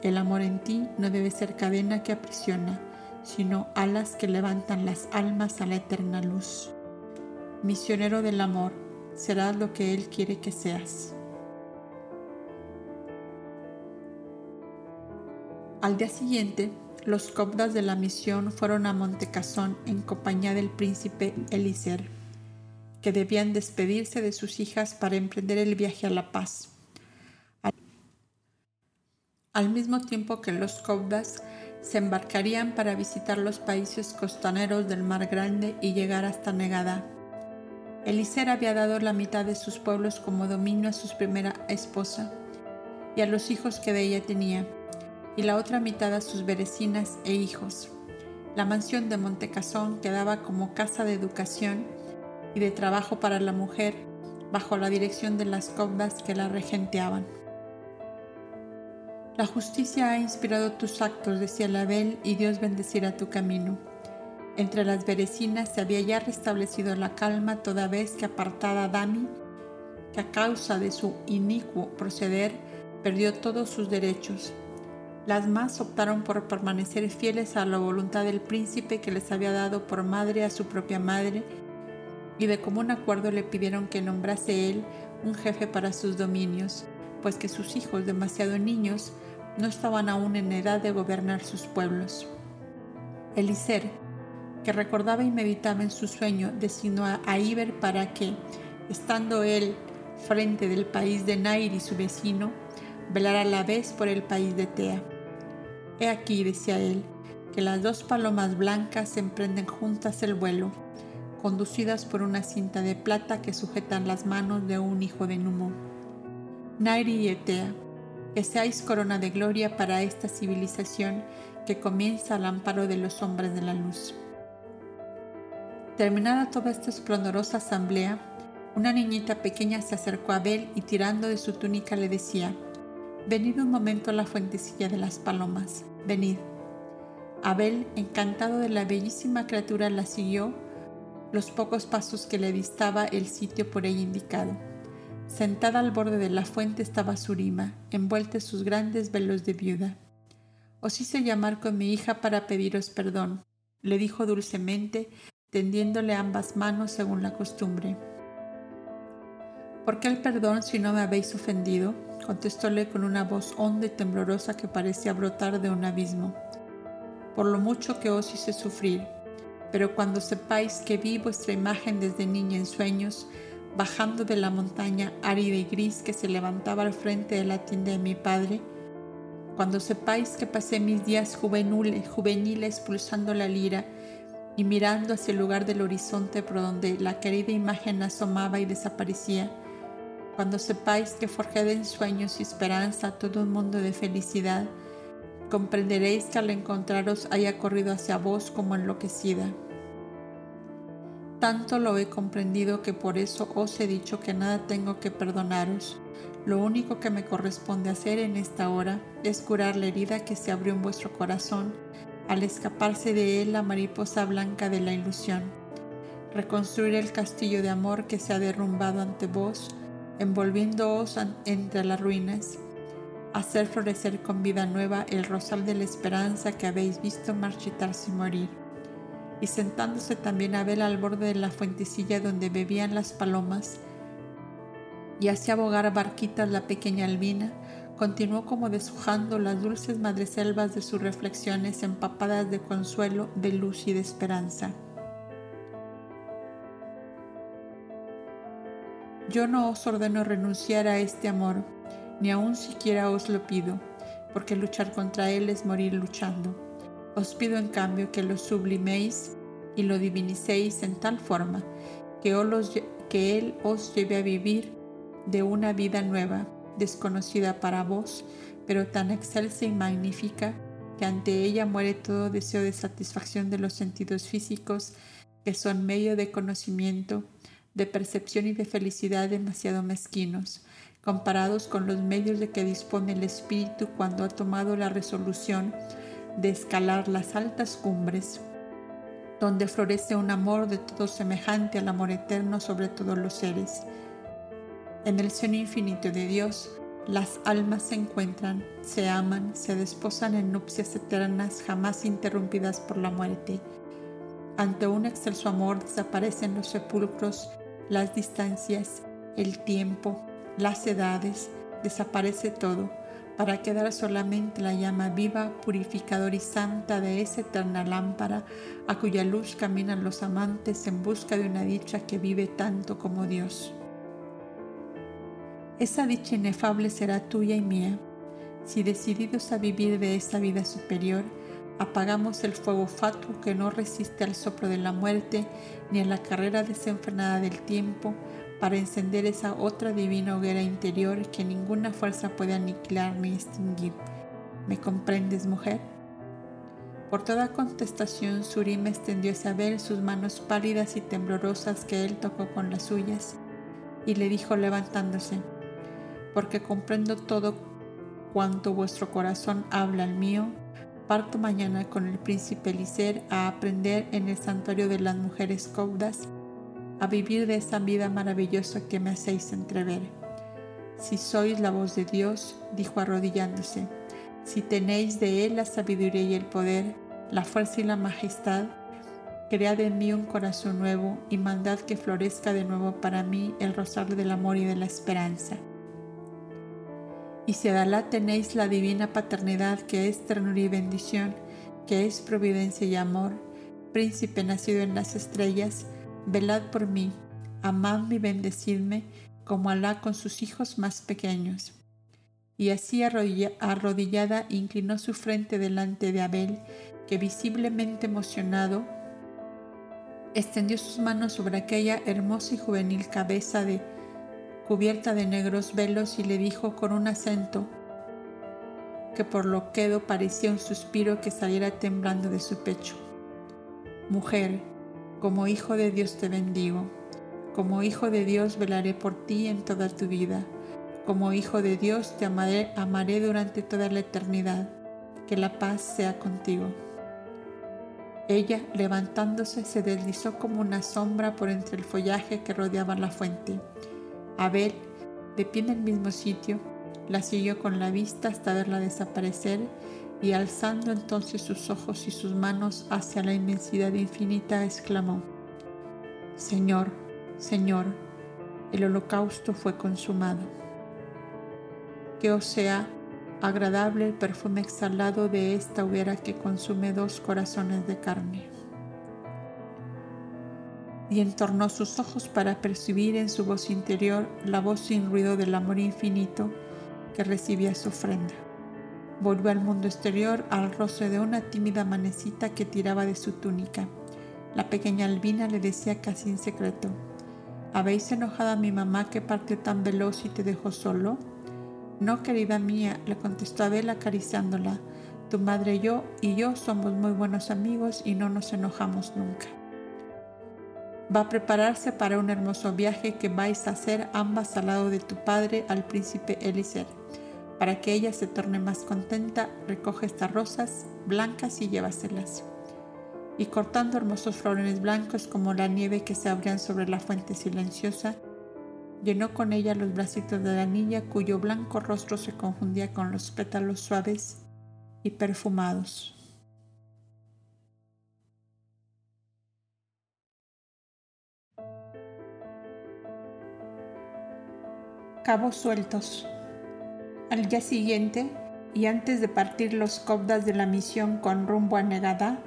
A: El amor en ti no debe ser cadena que aprisiona, sino alas que levantan las almas a la eterna luz. Misionero del amor, serás lo que Él quiere que seas. Al día siguiente, los copdas de la misión fueron a Montecasón en compañía del príncipe Elíser, que debían despedirse de sus hijas para emprender el viaje a La Paz. Al mismo tiempo que los copdas se embarcarían para visitar los países costaneros del Mar Grande y llegar hasta Negada. Elíser había dado la mitad de sus pueblos como dominio a su primera esposa y a los hijos que de ella tenía y la otra mitad a sus vecinas e hijos. La mansión de Montecasón quedaba como casa de educación y de trabajo para la mujer bajo la dirección de las cobdas que la regenteaban. La justicia ha inspirado tus actos, decía Label, y Dios bendecirá tu camino. Entre las berecinas se había ya restablecido la calma toda vez que apartada Dami, que a causa de su inicuo proceder perdió todos sus derechos, las más optaron por permanecer fieles a la voluntad del príncipe que les había dado por madre a su propia madre y de común acuerdo le pidieron que nombrase él un jefe para sus dominios, pues que sus hijos demasiado niños no estaban aún en edad de gobernar sus pueblos. Eliser, que recordaba y meditaba en su sueño, designó a Iber para que, estando él frente del país de Nair y su vecino, velara a la vez por el país de Tea. He aquí, decía él, que las dos palomas blancas emprenden juntas el vuelo, conducidas por una cinta de plata que sujetan las manos de un hijo de Numo. Nairi y Etea, que seáis corona de gloria para esta civilización que comienza al amparo de los hombres de la luz. Terminada toda esta esplendorosa asamblea, una niñita pequeña se acercó a Abel y tirando de su túnica le decía, Venid un momento a la fuentecilla de las palomas, venid. Abel, encantado de la bellísima criatura, la siguió los pocos pasos que le distaba el sitio por ella indicado. Sentada al borde de la fuente estaba Surima, envuelta en sus grandes velos de viuda. Os hice llamar con mi hija para pediros perdón, le dijo dulcemente, tendiéndole ambas manos según la costumbre. ¿Por qué el perdón si no me habéis ofendido? Contestóle con una voz honda y temblorosa que parecía brotar de un abismo. Por lo mucho que os hice sufrir, pero cuando sepáis que vi vuestra imagen desde niña en sueños, bajando de la montaña árida y gris que se levantaba al frente de la tienda de mi padre, cuando sepáis que pasé mis días juveniles, juveniles pulsando la lira y mirando hacia el lugar del horizonte por donde la querida imagen asomaba y desaparecía, cuando sepáis que forjé en sueños y esperanza todo un mundo de felicidad, comprenderéis que al encontraros haya corrido hacia vos como enloquecida. Tanto lo he comprendido que por eso os he dicho que nada tengo que perdonaros. Lo único que me corresponde hacer en esta hora es curar la herida que se abrió en vuestro corazón al escaparse de él la mariposa blanca de la ilusión, reconstruir el castillo de amor que se ha derrumbado ante vos, envolviéndoos entre las ruinas, hacer florecer con vida nueva el rosal de la esperanza que habéis visto marchitarse y morir, y sentándose también Abel al borde de la fuentecilla donde bebían las palomas, y hacía abogar barquitas la pequeña albina, continuó como deshojando las dulces madreselvas de sus reflexiones empapadas de consuelo, de luz y de esperanza. Yo no os ordeno renunciar a este amor, ni aun siquiera os lo pido, porque luchar contra él es morir luchando. Os pido en cambio que lo subliméis y lo divinicéis en tal forma que, que él os lleve a vivir de una vida nueva, desconocida para vos, pero tan excelsa y magnífica que ante ella muere todo deseo de satisfacción de los sentidos físicos, que son medio de conocimiento, de percepción y de felicidad demasiado mezquinos, comparados con los medios de que dispone el espíritu cuando ha tomado la resolución de escalar las altas cumbres, donde florece un amor de todo semejante al amor eterno sobre todos los seres en el seno infinito de Dios, las almas se encuentran, se aman, se desposan en nupcias eternas jamás interrumpidas por la muerte. Ante un excelso amor desaparecen los sepulcros, las distancias, el tiempo, las edades, desaparece todo, para quedar solamente la llama viva, purificadora y santa de esa eterna lámpara a cuya luz caminan los amantes en busca de una dicha que vive tanto como Dios. Esa dicha inefable será tuya y mía, si decididos a vivir de esa vida superior, apagamos el fuego fatuo que no resiste al soplo de la muerte ni a la carrera desenfrenada del tiempo, para encender esa otra divina hoguera interior que ninguna fuerza puede aniquilar ni extinguir. ¿Me comprendes, mujer? Por toda contestación, Surim extendió a Isabel sus manos pálidas y temblorosas que él tocó con las suyas, y le dijo levantándose, porque comprendo todo cuanto vuestro corazón habla al mío, parto mañana con el príncipe Elicer a aprender en el santuario de las mujeres caudas, a vivir de esa vida maravillosa que me hacéis entrever. Si sois la voz de Dios, dijo arrodillándose, si tenéis de Él la sabiduría y el poder, la fuerza y la majestad, cread en mí un corazón nuevo y mandad que florezca de nuevo para mí el rosario del amor y de la esperanza y si a Alá tenéis la divina paternidad que es ternura y bendición, que es providencia y amor, príncipe nacido en las estrellas, velad por mí, amadme y bendecidme como Alá con sus hijos más pequeños. Y así arrodillada inclinó su frente delante de Abel, que visiblemente emocionado, extendió sus manos sobre aquella hermosa y juvenil cabeza de cubierta de negros velos, y le dijo con un acento que por lo quedo parecía un suspiro que saliera temblando de su pecho. Mujer, como hijo de Dios te bendigo, como hijo de Dios velaré por ti en toda tu vida, como hijo de Dios te amaré, amaré durante toda la eternidad, que la paz sea contigo. Ella, levantándose, se deslizó como una sombra por entre el follaje que rodeaba la fuente Abel, de pie en el mismo sitio, la siguió con la vista hasta verla desaparecer y alzando entonces sus ojos y sus manos hacia la inmensidad infinita, exclamó, Señor, Señor, el holocausto fue consumado. Que os sea agradable el perfume exhalado de esta hoguera que consume dos corazones de carne y entornó sus ojos para percibir en su voz interior la voz sin ruido del amor infinito que recibía su ofrenda. Volvió al mundo exterior al rostro de una tímida manecita que tiraba de su túnica La pequeña Albina le decía casi en secreto, ¿habéis enojado a mi mamá que partió tan veloz y te dejó solo? No, querida mía, le contestó Abel acariciándola. Tu madre y yo y yo somos muy buenos amigos y no nos enojamos nunca. Va a prepararse para un hermoso viaje que vais a hacer ambas al lado de tu padre, al príncipe Eliser. Para que ella se torne más contenta, recoge estas rosas blancas y llévaselas. Y cortando hermosos flores blancos como la nieve que se abrían sobre la fuente silenciosa, llenó con ella los bracitos de la niña cuyo blanco rostro se confundía con los pétalos suaves y perfumados. Cabos sueltos. Al día siguiente, y antes de partir los cobdas de la misión con rumbo a Negada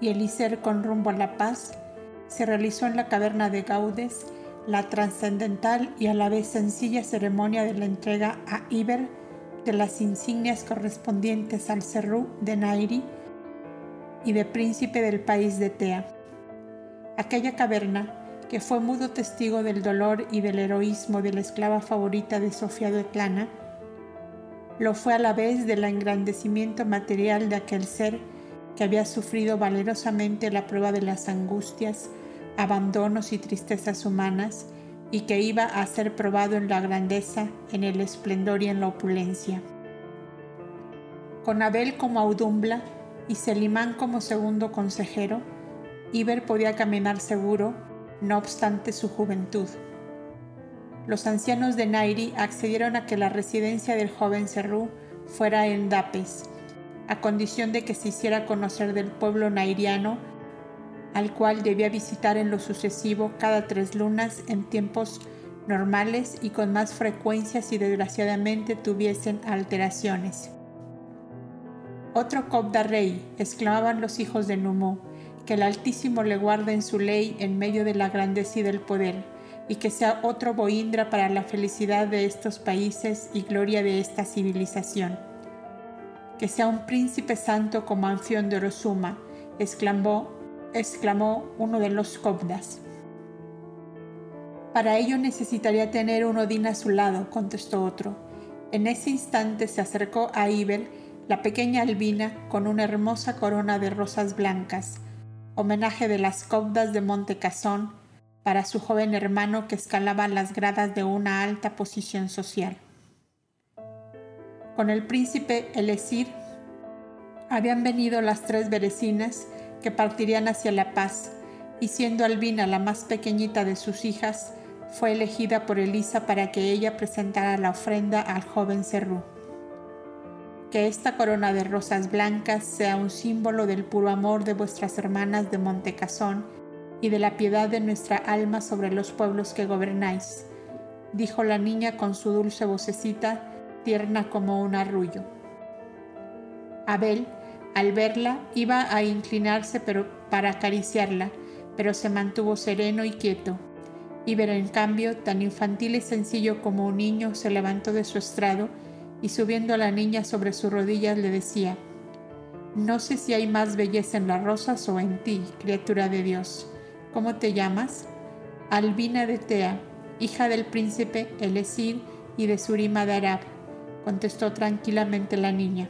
A: y el Iser con rumbo a La Paz, se realizó en la caverna de Gaudes la trascendental y a la vez sencilla ceremonia de la entrega a Iber de las insignias correspondientes al Cerrú de Nairi y de príncipe del país de Tea. Aquella caverna, que fue mudo testigo del dolor y del heroísmo de la esclava favorita de Sofía de Tlana, lo fue a la vez del engrandecimiento material de aquel ser que había sufrido valerosamente la prueba de las angustias, abandonos y tristezas humanas, y que iba a ser probado en la grandeza, en el esplendor y en la opulencia. Con Abel como audumbla y Selimán como segundo consejero, Iber podía caminar seguro, no obstante su juventud. Los ancianos de Nairi accedieron a que la residencia del joven Serrú fuera en Dapes, a condición de que se hiciera conocer del pueblo nairiano al cual debía visitar en lo sucesivo cada tres lunas en tiempos normales y con más frecuencia si desgraciadamente tuviesen alteraciones. Otro Cobda Rey, exclamaban los hijos de Numo, que el Altísimo le guarde en su ley en medio de la grandeza y del poder, y que sea otro Boindra para la felicidad de estos países y gloria de esta civilización. Que sea un príncipe santo como Anfión de Orozuma, exclamó exclamó uno de los cobdas. Para ello necesitaría tener un Odín a su lado, contestó otro. En ese instante se acercó a Ibel, la pequeña albina, con una hermosa corona de rosas blancas, homenaje de las cobdas de Monte Cazón para su joven hermano que escalaba las gradas de una alta posición social. Con el príncipe Elesir habían venido las tres berecinas que partirían hacia La Paz, y siendo Albina la más pequeñita de sus hijas, fue elegida por Elisa para que ella presentara la ofrenda al joven Cerrú. Que esta corona de rosas blancas sea un símbolo del puro amor de vuestras hermanas de Montecazón y de la piedad de nuestra alma sobre los pueblos que gobernáis, dijo la niña con su dulce vocecita, tierna como un arrullo. Abel, al verla, iba a inclinarse para acariciarla, pero se mantuvo sereno y quieto. Iber, en cambio, tan infantil y sencillo como un niño, se levantó de su estrado y subiendo a la niña sobre sus rodillas le decía, No sé si hay más belleza en las rosas o en ti, criatura de Dios. ¿Cómo te llamas? Albina de Tea, hija del príncipe Elesir y de Surima de Arab, contestó tranquilamente la niña.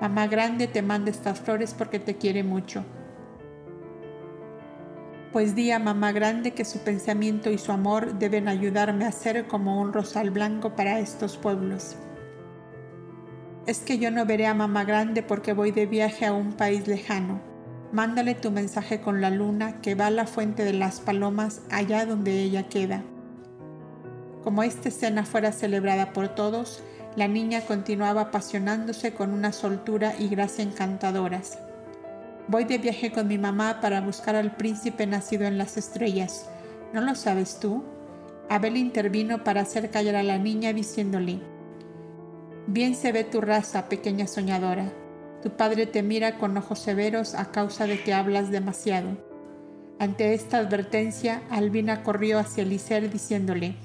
A: Mamá grande te manda estas flores porque te quiere mucho. Pues di a mamá grande que su pensamiento y su amor deben ayudarme a ser como un rosal blanco para estos pueblos. Es que yo no veré a mamá grande porque voy de viaje a un país lejano. Mándale tu mensaje con la luna que va a la fuente de las palomas allá donde ella queda. Como esta escena fuera celebrada por todos, la niña continuaba apasionándose con una soltura y gracia encantadoras. Voy de viaje con mi mamá para buscar al príncipe nacido en las estrellas. ¿No lo sabes tú? Abel intervino para hacer callar a la niña diciéndole, Bien se ve tu raza, pequeña soñadora. Tu padre te mira con ojos severos a causa de que hablas demasiado. Ante esta advertencia, Albina corrió hacia Eliser diciéndole,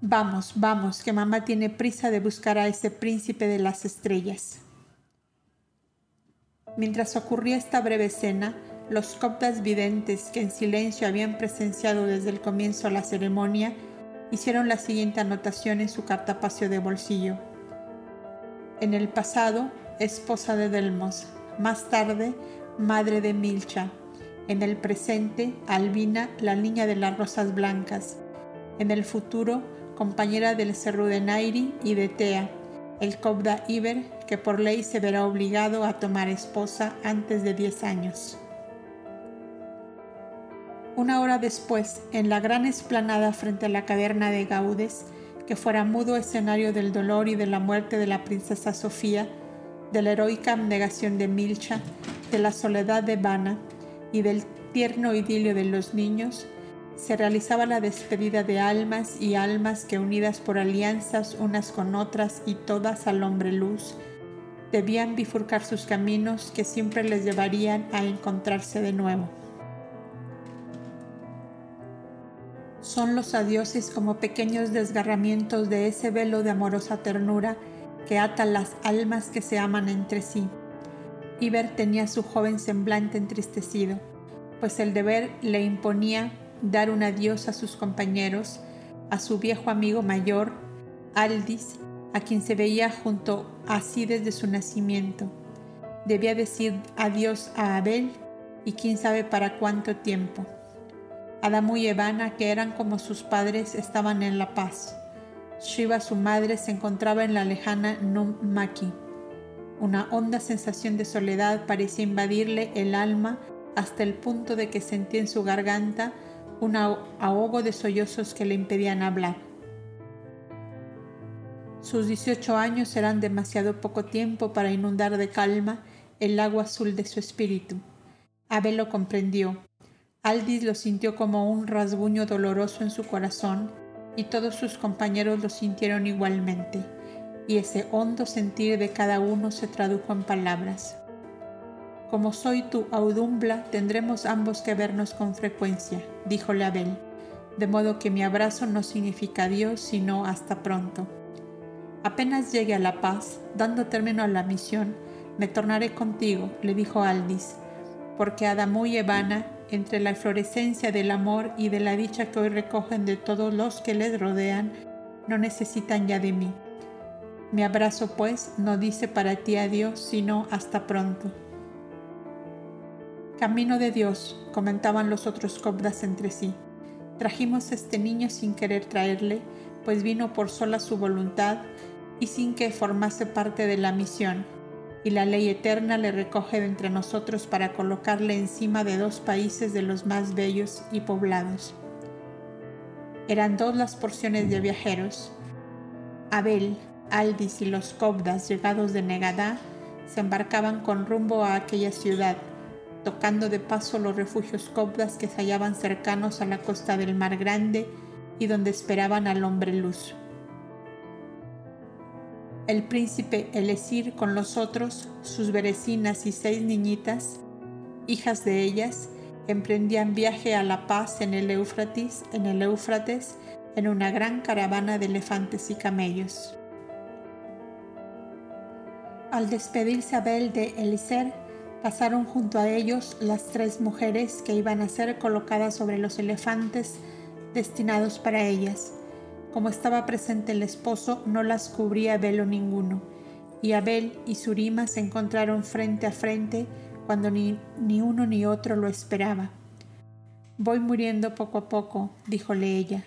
A: Vamos, vamos, que mamá tiene prisa de buscar a ese príncipe de las estrellas. Mientras ocurría esta breve escena, los coptas videntes que en silencio habían presenciado desde el comienzo la ceremonia hicieron la siguiente anotación en su cartapacio de bolsillo. En el pasado, esposa de Delmos, más tarde, madre de Milcha. En el presente, Albina, la niña de las rosas blancas. En el futuro, compañera del Cerro de Nairi y de Tea, el Cobda Iber, que por ley se verá obligado a tomar esposa antes de 10 años. Una hora después, en la gran esplanada frente a la caverna de Gaudes, que fuera mudo escenario del dolor y de la muerte de la princesa Sofía, de la heroica abnegación de Milcha, de la soledad de Vana y del tierno idilio de los niños, se realizaba la despedida de almas y almas que unidas por alianzas unas con otras y todas al hombre luz, debían bifurcar sus caminos que siempre les llevarían a encontrarse de nuevo. Son los adioses como pequeños desgarramientos de ese velo de amorosa ternura que ata las almas que se aman entre sí. Iber tenía su joven semblante entristecido, pues el deber le imponía dar un adiós a sus compañeros, a su viejo amigo mayor, Aldis, a quien se veía junto así desde su nacimiento. Debía decir adiós a Abel y quién sabe para cuánto tiempo. Adamu y Evana, que eran como sus padres, estaban en la paz. Shiva, su madre, se encontraba en la lejana Maki. Una honda sensación de soledad parecía invadirle el alma hasta el punto de que sentía en su garganta un ahogo de sollozos que le impedían hablar. Sus 18 años eran demasiado poco tiempo para inundar de calma el agua azul de su espíritu. Abel lo comprendió. Aldis lo sintió como un rasguño doloroso en su corazón y todos sus compañeros lo sintieron igualmente, y ese hondo sentir de cada uno se tradujo en palabras. Como soy tu audumbla, tendremos ambos que vernos con frecuencia, díjole Abel, de modo que mi abrazo no significa adiós, sino hasta pronto. Apenas llegue a la paz, dando término a la misión, me tornaré contigo, le dijo Aldis, porque Adamu y Evana, entre la inflorescencia del amor y de la dicha que hoy recogen de todos los que les rodean, no necesitan ya de mí. Mi abrazo, pues, no dice para ti adiós, sino hasta pronto. Camino de Dios, comentaban los otros cobdas entre sí. Trajimos a este niño sin querer traerle, pues vino por sola su voluntad y sin que formase parte de la misión, y la ley eterna le recoge de entre nosotros para colocarle encima de dos países de los más bellos y poblados. Eran dos las porciones de viajeros. Abel, Aldis y los cobdas llegados de Negadá se embarcaban con rumbo a aquella ciudad tocando de paso los refugios cobdas que se hallaban cercanos a la costa del Mar Grande y donde esperaban al hombre luz. El príncipe Elesir con los otros, sus berecinas y seis niñitas, hijas de ellas, emprendían viaje a la paz en el Éufrates, en el Éufrates, en una gran caravana de elefantes y camellos. Al despedirse Abel de Eliser, Pasaron junto a ellos las tres mujeres que iban a ser colocadas sobre los elefantes destinados para ellas. Como estaba presente el esposo, no las cubría velo ninguno, y Abel y Surima se encontraron frente a frente cuando ni, uno ni otro lo esperaba. Voy muriendo poco a poco, díjole ella.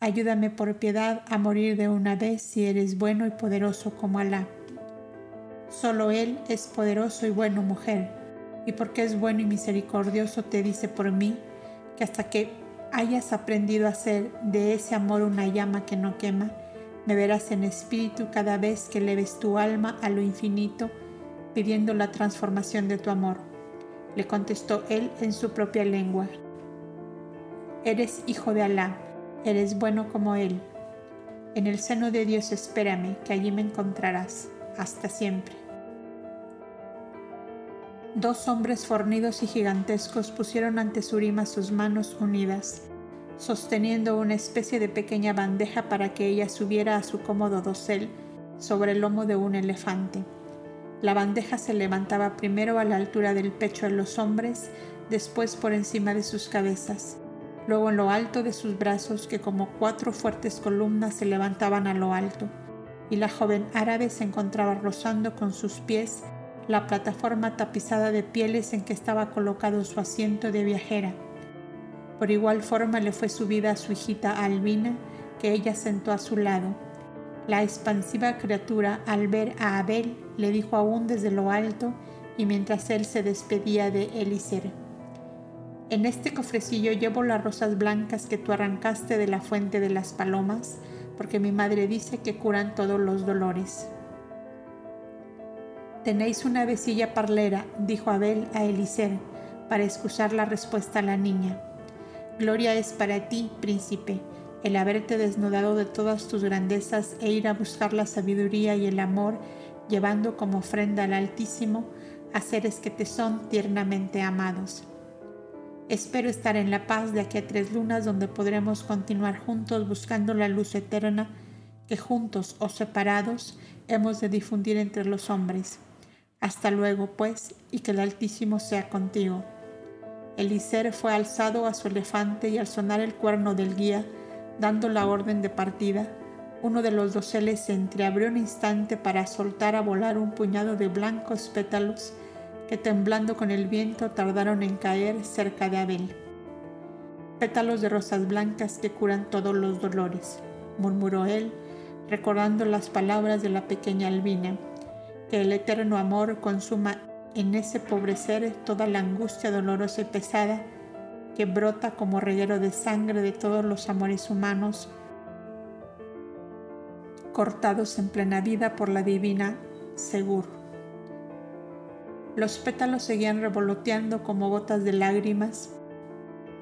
A: Ayúdame por piedad a morir de una vez si eres bueno y poderoso como Alá. Solo Él es poderoso y bueno, mujer, y porque es bueno y misericordioso te dice por mí que hasta que hayas aprendido a hacer de ese amor una llama que no quema, me verás en espíritu cada vez que leves tu alma a lo infinito, pidiendo la transformación de tu amor. Le contestó él en su propia lengua. Eres hijo de Alá, eres bueno como Él. En el seno de Dios espérame, que allí me encontrarás. Hasta siempre. Dos hombres fornidos y gigantescos pusieron ante Surima sus manos unidas, sosteniendo una especie de pequeña bandeja para que ella subiera a su cómodo dosel sobre el lomo de un elefante. La bandeja se levantaba primero a la altura del pecho de los hombres, después por encima de sus cabezas, luego en lo alto de sus brazos que como cuatro fuertes columnas se levantaban a lo alto, y la joven árabe se encontraba rozando con sus pies la plataforma tapizada de pieles en que estaba colocado su asiento de viajera. Por igual forma le fue subida a su hijita Albina, que ella sentó a su lado. La expansiva criatura, al ver a Abel, le dijo aún desde lo alto y mientras él se despedía de Elíser. En este cofrecillo llevo las rosas blancas que tú arrancaste de la fuente de las palomas, porque mi madre dice que curan todos los dolores. Tenéis una vecilla parlera, dijo Abel a Elíser, para excusar la respuesta a la niña. Gloria es para ti, príncipe, el haberte desnudado de todas tus grandezas e ir a buscar la sabiduría y el amor, llevando como ofrenda al Altísimo a seres que te son tiernamente amados. Espero estar en la paz de aquí a tres lunas donde podremos continuar juntos buscando la luz eterna que juntos o separados hemos de difundir entre los hombres. Hasta luego, pues, y que el Altísimo sea contigo. Eliseo fue alzado a su elefante y al sonar el cuerno del guía, dando la orden de partida, uno de los doseles se entreabrió un instante para soltar a volar un puñado de blancos pétalos que temblando con el viento tardaron en caer cerca de Abel. Pétalos de rosas blancas que curan todos los dolores, murmuró él, recordando las palabras de la pequeña Albina, que el eterno amor consuma en ese pobre ser toda la angustia dolorosa y pesada que brota como reguero de sangre de todos los amores humanos, cortados en plena vida por la divina Segur. Los pétalos seguían revoloteando como gotas de lágrimas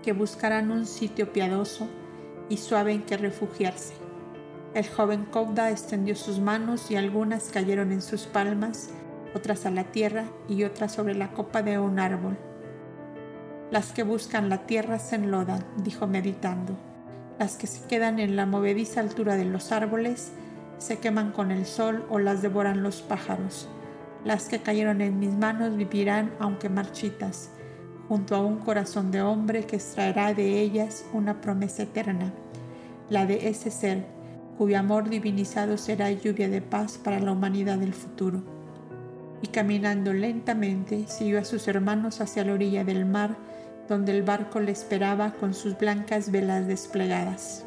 A: que buscarán un sitio piadoso y suave en que refugiarse. El joven Cogda extendió sus manos y algunas cayeron en sus palmas otras a la tierra y otras sobre la copa de un árbol. Las que buscan la tierra se enlodan, dijo meditando. Las que se quedan en la movediza altura de los árboles se queman con el sol o las devoran los pájaros. Las que cayeron en mis manos vivirán aunque marchitas, junto a un corazón de hombre que extraerá de ellas una promesa eterna, la de ese ser cuyo amor divinizado será lluvia de paz para la humanidad del futuro y caminando lentamente siguió a sus hermanos hacia la orilla del mar, donde el barco le esperaba con sus blancas velas desplegadas.